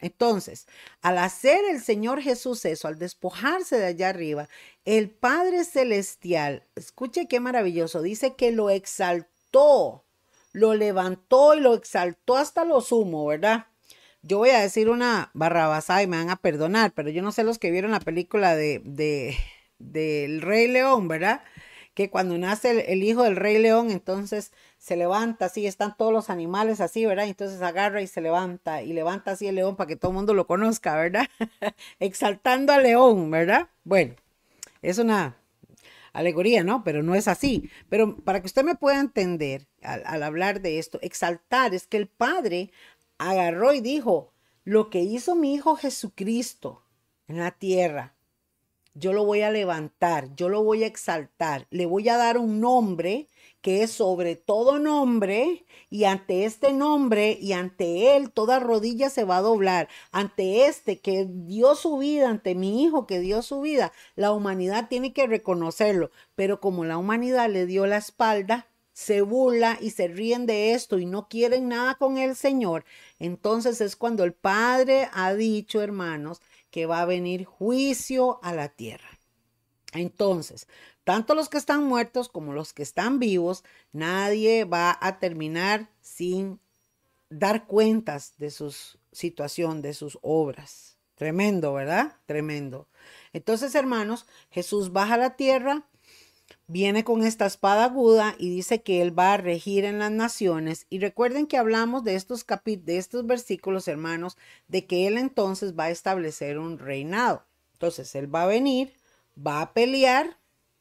Entonces, al hacer el Señor Jesús eso, al despojarse de allá arriba, el Padre Celestial, escuche qué maravilloso, dice que lo exaltó, lo levantó y lo exaltó hasta lo sumo, ¿verdad? Yo voy a decir una barrabasada y me van a perdonar, pero yo no sé los que vieron la película de, de del Rey León, ¿verdad? Que cuando nace el, hijo del Rey León, entonces se levanta así, están todos los animales así, ¿verdad? Entonces agarra y se levanta y levanta así el león para que todo el mundo lo conozca, ¿verdad? Exaltando al león, ¿verdad? Bueno, es una alegoría, ¿no? Pero no es así. Pero para que usted me pueda entender al, hablar de esto, exaltar es que el Padre agarró y dijo, lo que hizo mi Hijo Jesucristo en la tierra, yo lo voy a levantar, yo lo voy a exaltar, le voy a dar un nombre que es sobre todo nombre, y ante este nombre y ante él toda rodilla se va a doblar, ante este que dio su vida, ante mi hijo que dio su vida, la humanidad tiene que reconocerlo, pero como la humanidad le dio la espalda, se burla y se ríen de esto y no quieren nada con el Señor, entonces es cuando el Padre ha dicho, hermanos, que va a venir juicio a la tierra. Entonces, tanto los que están muertos como los que están vivos, nadie va a terminar sin dar cuentas de su situación, de sus obras. Tremendo, ¿verdad? Tremendo. Entonces, hermanos, Jesús baja a la tierra, viene con esta espada aguda y dice que él va a regir en las naciones. Y recuerden que hablamos de estos capítulos, de estos versículos, hermanos, de que él entonces va a establecer un reinado. Entonces, él va a venir, va a pelear,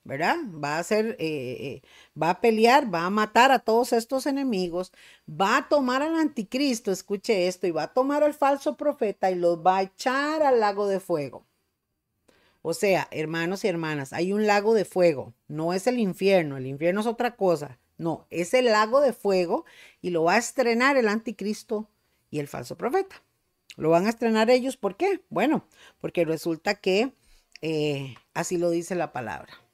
¿verdad? Va a hacer, eh, eh, va a pelear, va a matar a todos estos enemigos, va a tomar al anticristo, escuche esto, y va a tomar al falso profeta y los va a echar al lago de fuego. O sea, hermanos y hermanas, hay un lago de fuego, no es el infierno, el infierno es otra cosa, no, es el lago de fuego y lo va a estrenar el anticristo y el falso profeta. Lo van a estrenar ellos, ¿por qué? Bueno, porque resulta que eh, así lo dice la palabra.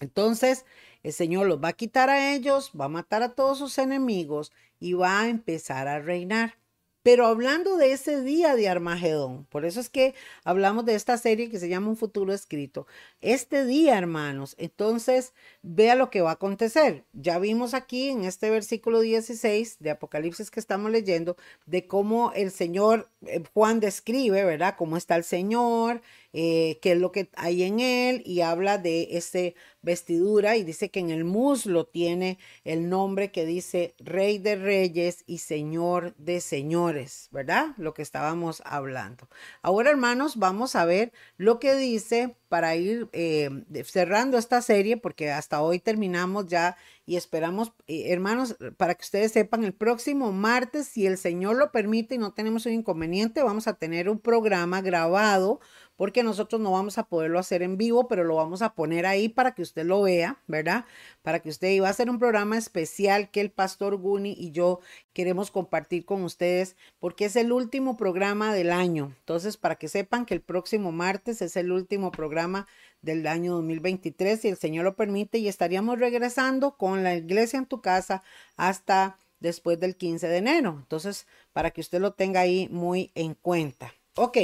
Entonces, el Señor los va a quitar a ellos, va a matar a todos sus enemigos y va a empezar a reinar. Pero hablando de ese día de Armagedón, por eso es que hablamos de esta serie que se llama Un futuro escrito. Este día, hermanos, entonces vea lo que va a acontecer. Ya vimos aquí en este versículo 16 de Apocalipsis que estamos leyendo, de cómo el Señor, eh, Juan describe, ¿verdad? Cómo está el Señor, eh, qué es lo que hay en él y habla de ese vestidura y dice que en el muslo tiene el nombre que dice Rey de Reyes y Señor de Señores, ¿verdad? Lo que estábamos hablando. Ahora, hermanos, vamos a ver lo que dice para ir eh, cerrando esta serie, porque hasta hoy terminamos ya y esperamos, eh, hermanos, para que ustedes sepan, el próximo martes, si el Señor lo permite y no tenemos un inconveniente, vamos a tener un programa grabado porque nosotros no vamos a poderlo hacer en vivo, pero lo vamos a poner ahí para que usted lo vea, ¿verdad? Para que usted iba a hacer un programa especial que el pastor Guni y yo queremos compartir con ustedes, porque es el último programa del año. Entonces, para que sepan que el próximo martes es el último programa del año 2023, si el Señor lo permite, y estaríamos regresando con la iglesia en tu casa hasta después del 15 de enero. Entonces, para que usted lo tenga ahí muy en cuenta. Ok.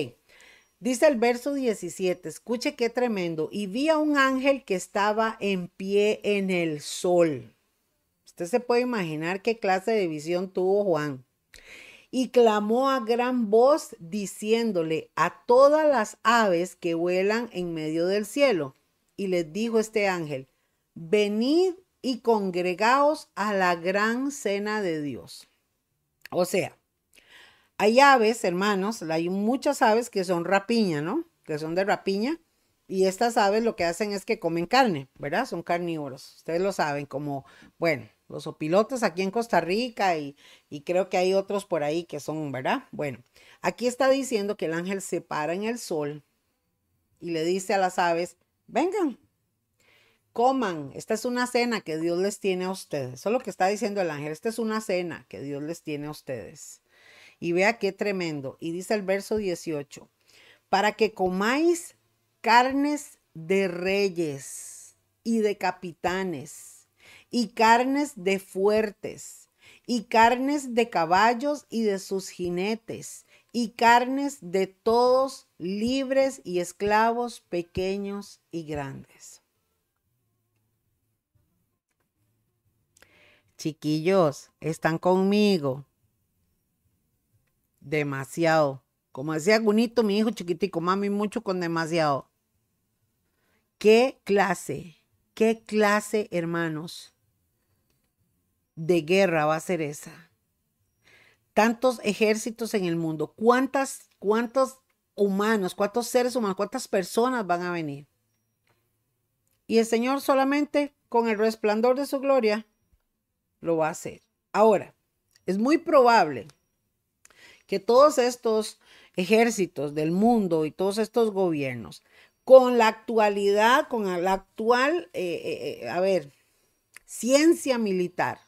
Dice el verso 17, escuche qué tremendo. Y vi a un ángel que estaba en pie en el sol. Usted se puede imaginar qué clase de visión tuvo Juan. Y clamó a gran voz diciéndole a todas las aves que vuelan en medio del cielo. Y les dijo este ángel, venid y congregaos a la gran cena de Dios. O sea, hay aves, hermanos, hay muchas aves que son rapiña, ¿no? Que son de rapiña. Y estas aves lo que hacen es que comen carne, ¿verdad? Son carnívoros. Ustedes lo saben, como, bueno, los opilotes aquí en Costa Rica y, y, creo que hay otros por ahí que son, ¿verdad? Bueno, aquí está diciendo que el ángel se para en el sol y le dice a las aves, vengan, coman, esta es una cena que Dios les tiene a ustedes. Eso es lo que está diciendo el ángel, esta es una cena que Dios les tiene a ustedes. Y vea qué tremendo. Y dice el verso 18, para que comáis carnes de reyes y de capitanes y carnes de fuertes y carnes de caballos y de sus jinetes y carnes de todos libres y esclavos pequeños y grandes. Chiquillos, están conmigo. Demasiado. Como decía Gunito, mi hijo chiquitico, mami, mucho con demasiado. ¿Qué clase, qué clase, hermanos, de guerra va a ser esa? Tantos ejércitos en el mundo. ¿Cuántas, cuántos humanos, cuántos seres humanos, cuántas personas van a venir? Y el Señor solamente con el resplandor de su gloria lo va a hacer. Ahora, es muy probable que todos estos ejércitos del mundo y todos estos gobiernos, con la actualidad, con la actual, eh, eh, eh, a ver, ciencia militar,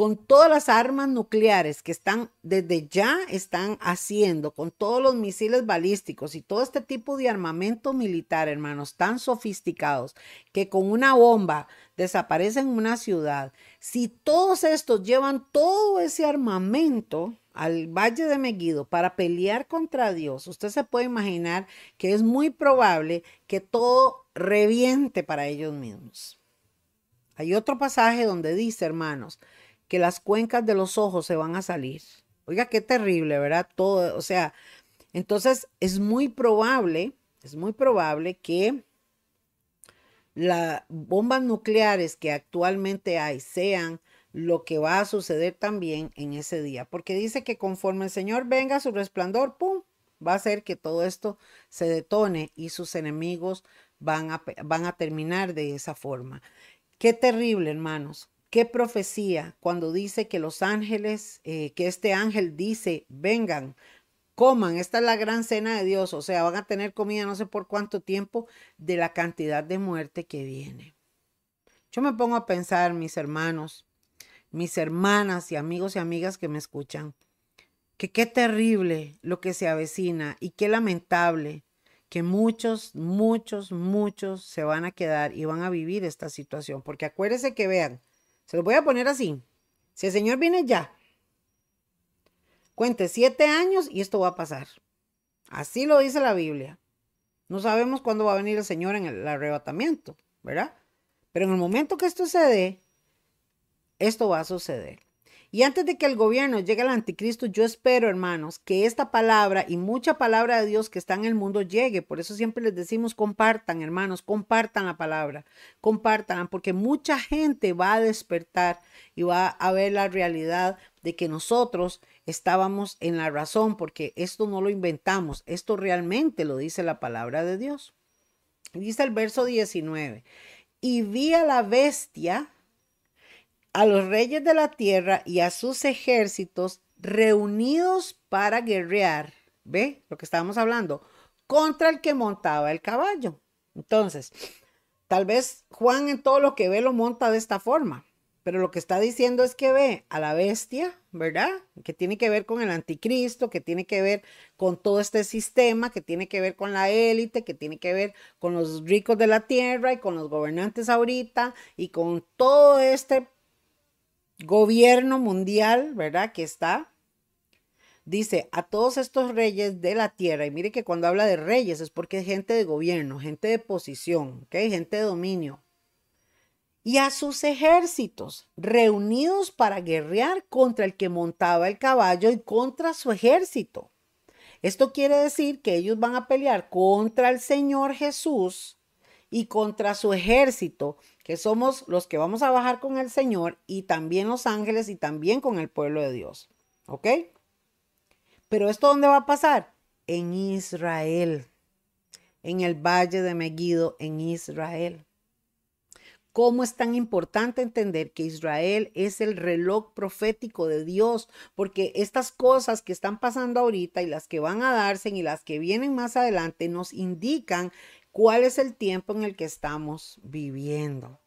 con todas las armas nucleares que están desde ya están haciendo, con todos los misiles balísticos y todo este tipo de armamento militar, hermanos, tan sofisticados, que con una bomba desaparecen una ciudad, si todos estos llevan todo ese armamento al Valle de Meguido para pelear contra Dios, usted se puede imaginar que es muy probable que todo reviente para ellos mismos. Hay otro pasaje donde dice, hermanos, que las cuencas de los ojos se van a salir. Oiga, qué terrible, ¿verdad? Todo, o sea, entonces es muy probable, es muy probable que las bombas nucleares que actualmente hay sean lo que va a suceder también en ese día, porque dice que conforme el Señor venga su resplandor, ¡pum!, va a hacer que todo esto se detone y sus enemigos van a, van a terminar de esa forma. Qué terrible, hermanos. Qué profecía cuando dice que los ángeles, eh, que este ángel dice, vengan, coman, esta es la gran cena de Dios, o sea, van a tener comida no sé por cuánto tiempo de la cantidad de muerte que viene. Yo me pongo a pensar, mis hermanos, mis hermanas y amigos y amigas que me escuchan, que qué terrible lo que se avecina y qué lamentable que muchos, muchos, muchos se van a quedar y van a vivir esta situación. Porque acuérdense que vean, se lo voy a poner así. Si el Señor viene ya, cuente siete años y esto va a pasar. Así lo dice la Biblia. No sabemos cuándo va a venir el Señor en el arrebatamiento, ¿verdad? Pero en el momento que esto se dé, esto va a suceder. Y antes de que el gobierno llegue al anticristo, yo espero, hermanos, que esta palabra y mucha palabra de Dios que está en el mundo llegue. Por eso siempre les decimos, compartan, hermanos, compartan la palabra, compartan, porque mucha gente va a despertar y va a ver la realidad de que nosotros estábamos en la razón, porque esto no lo inventamos, esto realmente lo dice la palabra de Dios. Dice el verso 19, y vi a la bestia a los reyes de la tierra y a sus ejércitos reunidos para guerrear, ¿ve? Lo que estábamos hablando, contra el que montaba el caballo. Entonces, tal vez Juan en todo lo que ve lo monta de esta forma, pero lo que está diciendo es que ve a la bestia, ¿verdad? Que tiene que ver con el anticristo, que tiene que ver con todo este sistema, que tiene que ver con la élite, que tiene que ver con los ricos de la tierra y con los gobernantes ahorita y con todo este gobierno mundial, ¿verdad? Que está dice a todos estos reyes de la tierra, y mire que cuando habla de reyes es porque es gente de gobierno, gente de posición, gente de dominio, y a sus ejércitos reunidos para guerrear contra el que montaba el caballo y contra su ejército. Esto quiere decir que ellos van a pelear contra el Señor Jesús y contra su ejército, que somos los que vamos a bajar con el Señor y también los ángeles y también con el pueblo de Dios. ¿Ok? Pero esto dónde va a pasar? En Israel, en el valle de Megiddo, en Israel cómo es tan importante entender que Israel es el reloj profético de Dios, porque estas cosas que están pasando ahorita y las que van a darse y las que vienen más adelante nos indican cuál es el tiempo en el que estamos viviendo.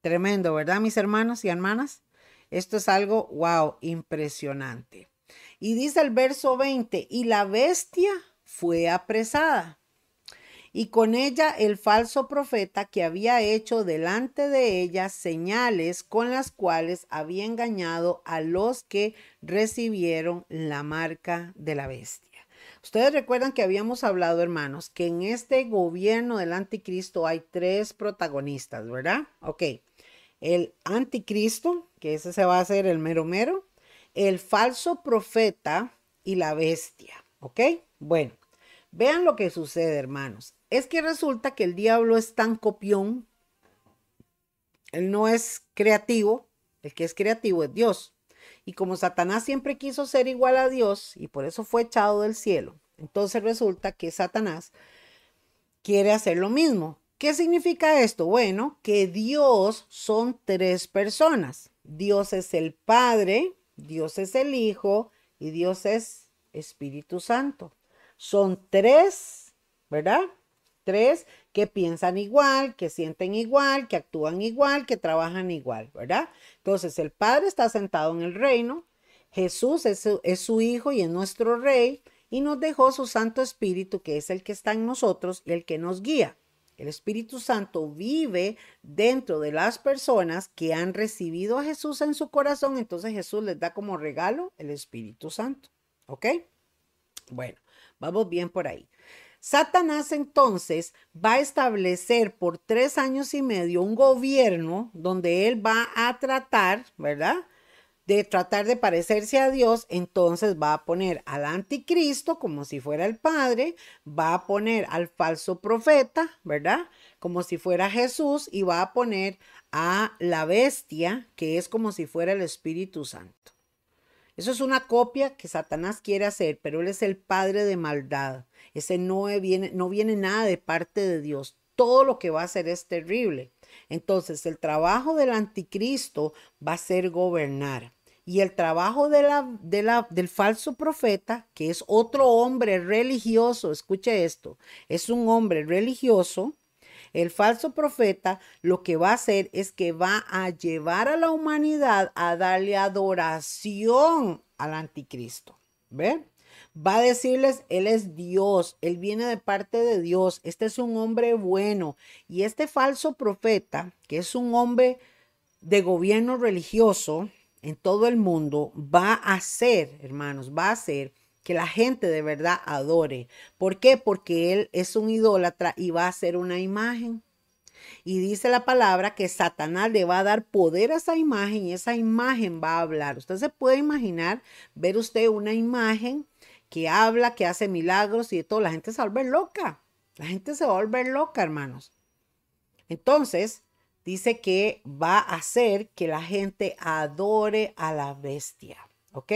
Tremendo, ¿verdad, mis hermanos y hermanas? Esto es algo, wow, impresionante. Y dice el verso 20, y la bestia fue apresada y con ella el falso profeta que había hecho delante de ella señales con las cuales había engañado a los que recibieron la marca de la bestia. Ustedes recuerdan que habíamos hablado, hermanos, que en este gobierno del anticristo hay tres protagonistas, ¿verdad? Ok, el anticristo, que ese se va a hacer el mero mero, el falso profeta y la bestia, ¿ok? Bueno, vean lo que sucede, hermanos es que resulta que el diablo es tan copión, él no es creativo, el que es creativo es Dios. Y como Satanás siempre quiso ser igual a Dios y por eso fue echado del cielo, entonces resulta que Satanás quiere hacer lo mismo. ¿Qué significa esto? Bueno, que Dios son tres personas. Dios es el Padre, Dios es el Hijo y Dios es Espíritu Santo. Son tres, ¿verdad? Tres, que piensan igual, que sienten igual, que actúan igual, que trabajan igual, ¿verdad? Entonces el Padre está sentado en el reino, Jesús es su, es su Hijo y es nuestro Rey, y nos dejó su Santo Espíritu, que es el que está en nosotros y el que nos guía. El Espíritu Santo vive dentro de las personas que han recibido a Jesús en su corazón, entonces Jesús les da como regalo el Espíritu Santo. ¿Ok? Bueno, vamos bien por ahí. Satanás entonces va a establecer por tres años y medio un gobierno donde él va a tratar, ¿verdad? De tratar de parecerse a Dios, entonces va a poner al anticristo como si fuera el Padre, va a poner al falso profeta, ¿verdad? Como si fuera Jesús y va a poner a la bestia, que es como si fuera el Espíritu Santo. Eso es una copia que Satanás quiere hacer, pero él es el padre de maldad. Ese no viene, no viene nada de parte de Dios. Todo lo que va a hacer es terrible. Entonces, el trabajo del anticristo va a ser gobernar. Y el trabajo del falso profeta, que es otro hombre religioso, escuche esto, es un hombre religioso, el falso profeta lo que va a hacer es que va a llevar a la humanidad a darle adoración al anticristo. ¿Ve? Va a decirles, Él es Dios, Él viene de parte de Dios, este es un hombre bueno. Y este falso profeta, que es un hombre de gobierno religioso en todo el mundo, va a hacer, hermanos, va a hacer que la gente de verdad adore. ¿Por qué? Porque Él es un idólatra y va a hacer una imagen. Y dice la palabra que Satanás le va a dar poder a esa imagen y esa imagen va a hablar. Usted se puede imaginar ver usted una imagen que habla, que hace milagros y de todo. La gente se va a volver loca. La gente se va a volver loca, hermanos. Entonces, dice que va a hacer que la gente adore a la bestia. ¿Ok?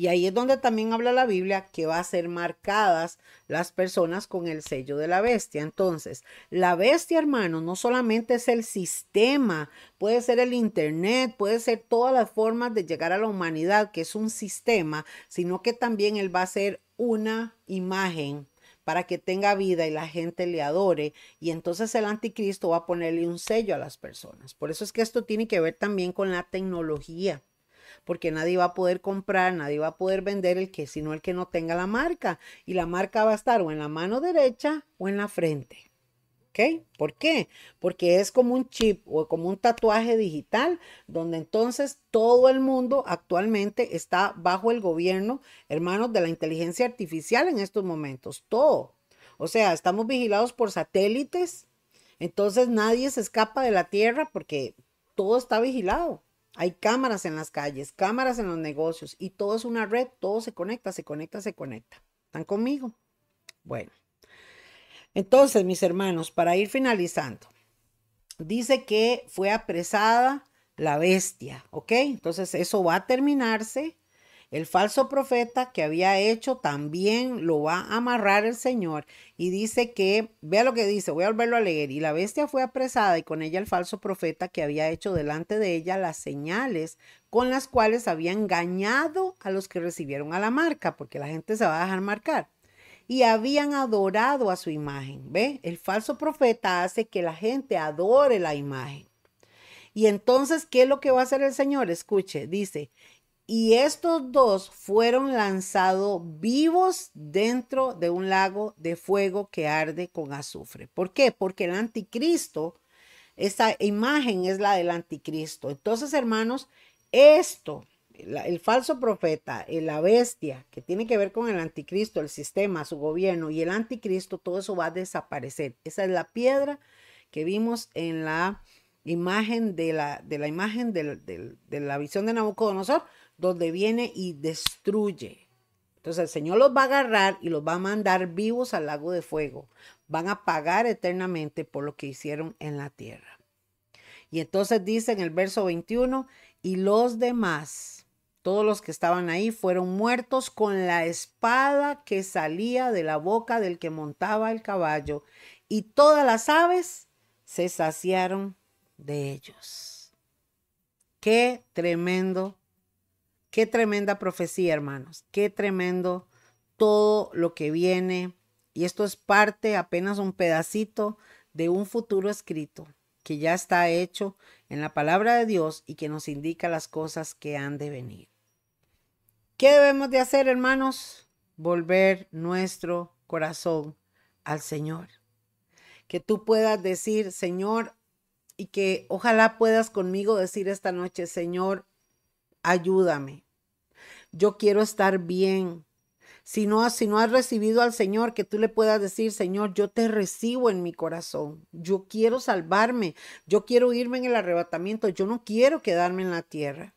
Y ahí es donde también habla la Biblia que va a ser marcadas las personas con el sello de la bestia. Entonces, la bestia, hermano, no solamente es el sistema, puede ser el Internet, puede ser todas las formas de llegar a la humanidad, que es un sistema, sino que también él va a ser una imagen para que tenga vida y la gente le adore. Y entonces el anticristo va a ponerle un sello a las personas. Por eso es que esto tiene que ver también con la tecnología porque nadie va a poder comprar, nadie va a poder vender el que, sino el que no tenga la marca. Y la marca va a estar o en la mano derecha o en la frente. ¿Ok? ¿Por qué? Porque es como un chip o como un tatuaje digital, donde entonces todo el mundo actualmente está bajo el gobierno, hermanos, de la inteligencia artificial en estos momentos. Todo. O sea, estamos vigilados por satélites, entonces nadie se escapa de la Tierra porque todo está vigilado. Hay cámaras en las calles, cámaras en los negocios y todo es una red, todo se conecta, se conecta, se conecta. ¿Están conmigo? Bueno. Entonces, mis hermanos, para ir finalizando, dice que fue apresada la bestia, ¿ok? Entonces eso va a terminarse el falso profeta que había hecho también lo va a amarrar el Señor y dice que, vea lo que dice, voy a volverlo a leer, y la bestia fue apresada y con ella el falso profeta que había hecho delante de ella las señales con las cuales había engañado a los que recibieron a la marca, porque la gente se va a dejar marcar. Y habían adorado a su imagen. ¿Ve? El falso profeta hace que la gente adore la imagen. Y entonces, ¿qué es lo que va a hacer el Señor? Escuche, dice, y estos dos fueron lanzados vivos dentro de un lago de fuego que arde con azufre. ¿Por qué? Porque el anticristo, esa imagen es la del anticristo. Entonces, hermanos, esto, el falso profeta, la bestia, que tiene que ver con el anticristo, el sistema, su gobierno y el anticristo, todo eso va a desaparecer. Esa es la piedra que vimos en la imagen de la, de la imagen de, de la visión de Nabucodonosor donde viene y destruye. Entonces el Señor los va a agarrar y los va a mandar vivos al lago de fuego. Van a pagar eternamente por lo que hicieron en la tierra. Y entonces dice en el verso 21, y los demás, todos los que estaban ahí, fueron muertos con la espada que salía de la boca del que montaba el caballo, y todas las aves se saciaron de ellos. Qué tremendo Qué tremenda profecía, hermanos. Qué tremendo todo lo que viene. Y esto es parte, apenas un pedacito de un futuro escrito que ya está hecho en la palabra de Dios y que nos indica las cosas que han de venir. ¿Qué debemos de hacer, hermanos? Volver nuestro corazón al Señor. Que tú puedas decir, Señor, y que ojalá puedas conmigo decir esta noche, Señor, ayúdame. Yo quiero estar bien. Si no, no has recibido al Señor, que tú le puedas decir, Señor, yo te recibo en mi corazón. Yo quiero salvarme. Yo quiero irme en el arrebatamiento. Yo no quiero quedarme en la tierra.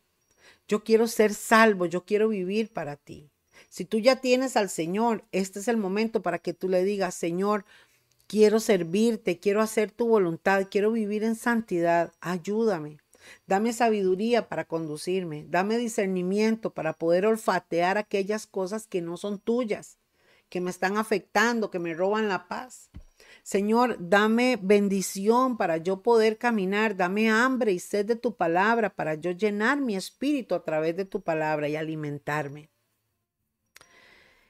Yo quiero ser salvo. Yo quiero vivir para ti. Si tú ya tienes al Señor, este es el momento para que tú le digas, Señor, quiero servirte, quiero hacer tu voluntad, quiero vivir en santidad. Ayúdame. Dame sabiduría para conducirme. Dame discernimiento para poder olfatear aquellas cosas que no son tuyas, que me están afectando, que me roban la paz. Señor, dame bendición para yo poder caminar. Dame hambre y sed de tu palabra para yo llenar mi espíritu a través de tu palabra y alimentarme.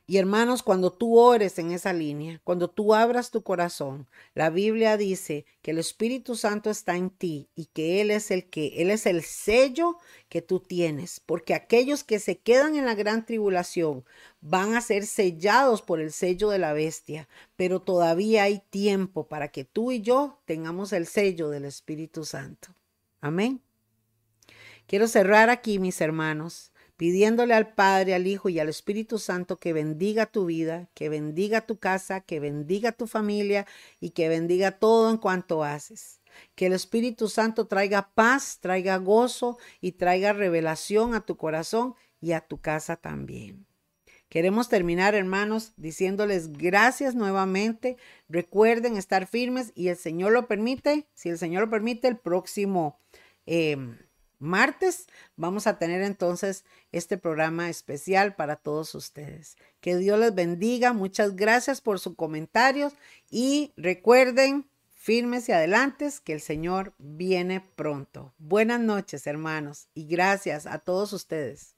Y hermanos, cuando tú ores en esa línea, cuando tú abras tu corazón, la Biblia dice que el Espíritu Santo está en ti y que Él es el que, Él es el sello que tú tienes, porque aquellos que se quedan en la gran tribulación van a ser sellados por el sello de la bestia, pero todavía hay tiempo para que tú y yo tengamos el sello del Espíritu Santo. Amén. Quiero cerrar aquí, mis hermanos pidiéndole al Padre, al Hijo y al Espíritu Santo que bendiga tu vida, que bendiga tu casa, que bendiga tu familia y que bendiga todo en cuanto haces. Que el Espíritu Santo traiga paz, traiga gozo y traiga revelación a tu corazón y a tu casa también. Queremos terminar, hermanos, diciéndoles gracias nuevamente. Recuerden estar firmes y el Señor lo permite, si el Señor lo permite, el próximo em, martes vamos a tener entonces este programa especial para todos ustedes. Que Dios les bendiga. Muchas gracias por sus comentarios y recuerden, firmes y adelantes, que el Señor viene pronto. Buenas noches, hermanos, y gracias a todos ustedes.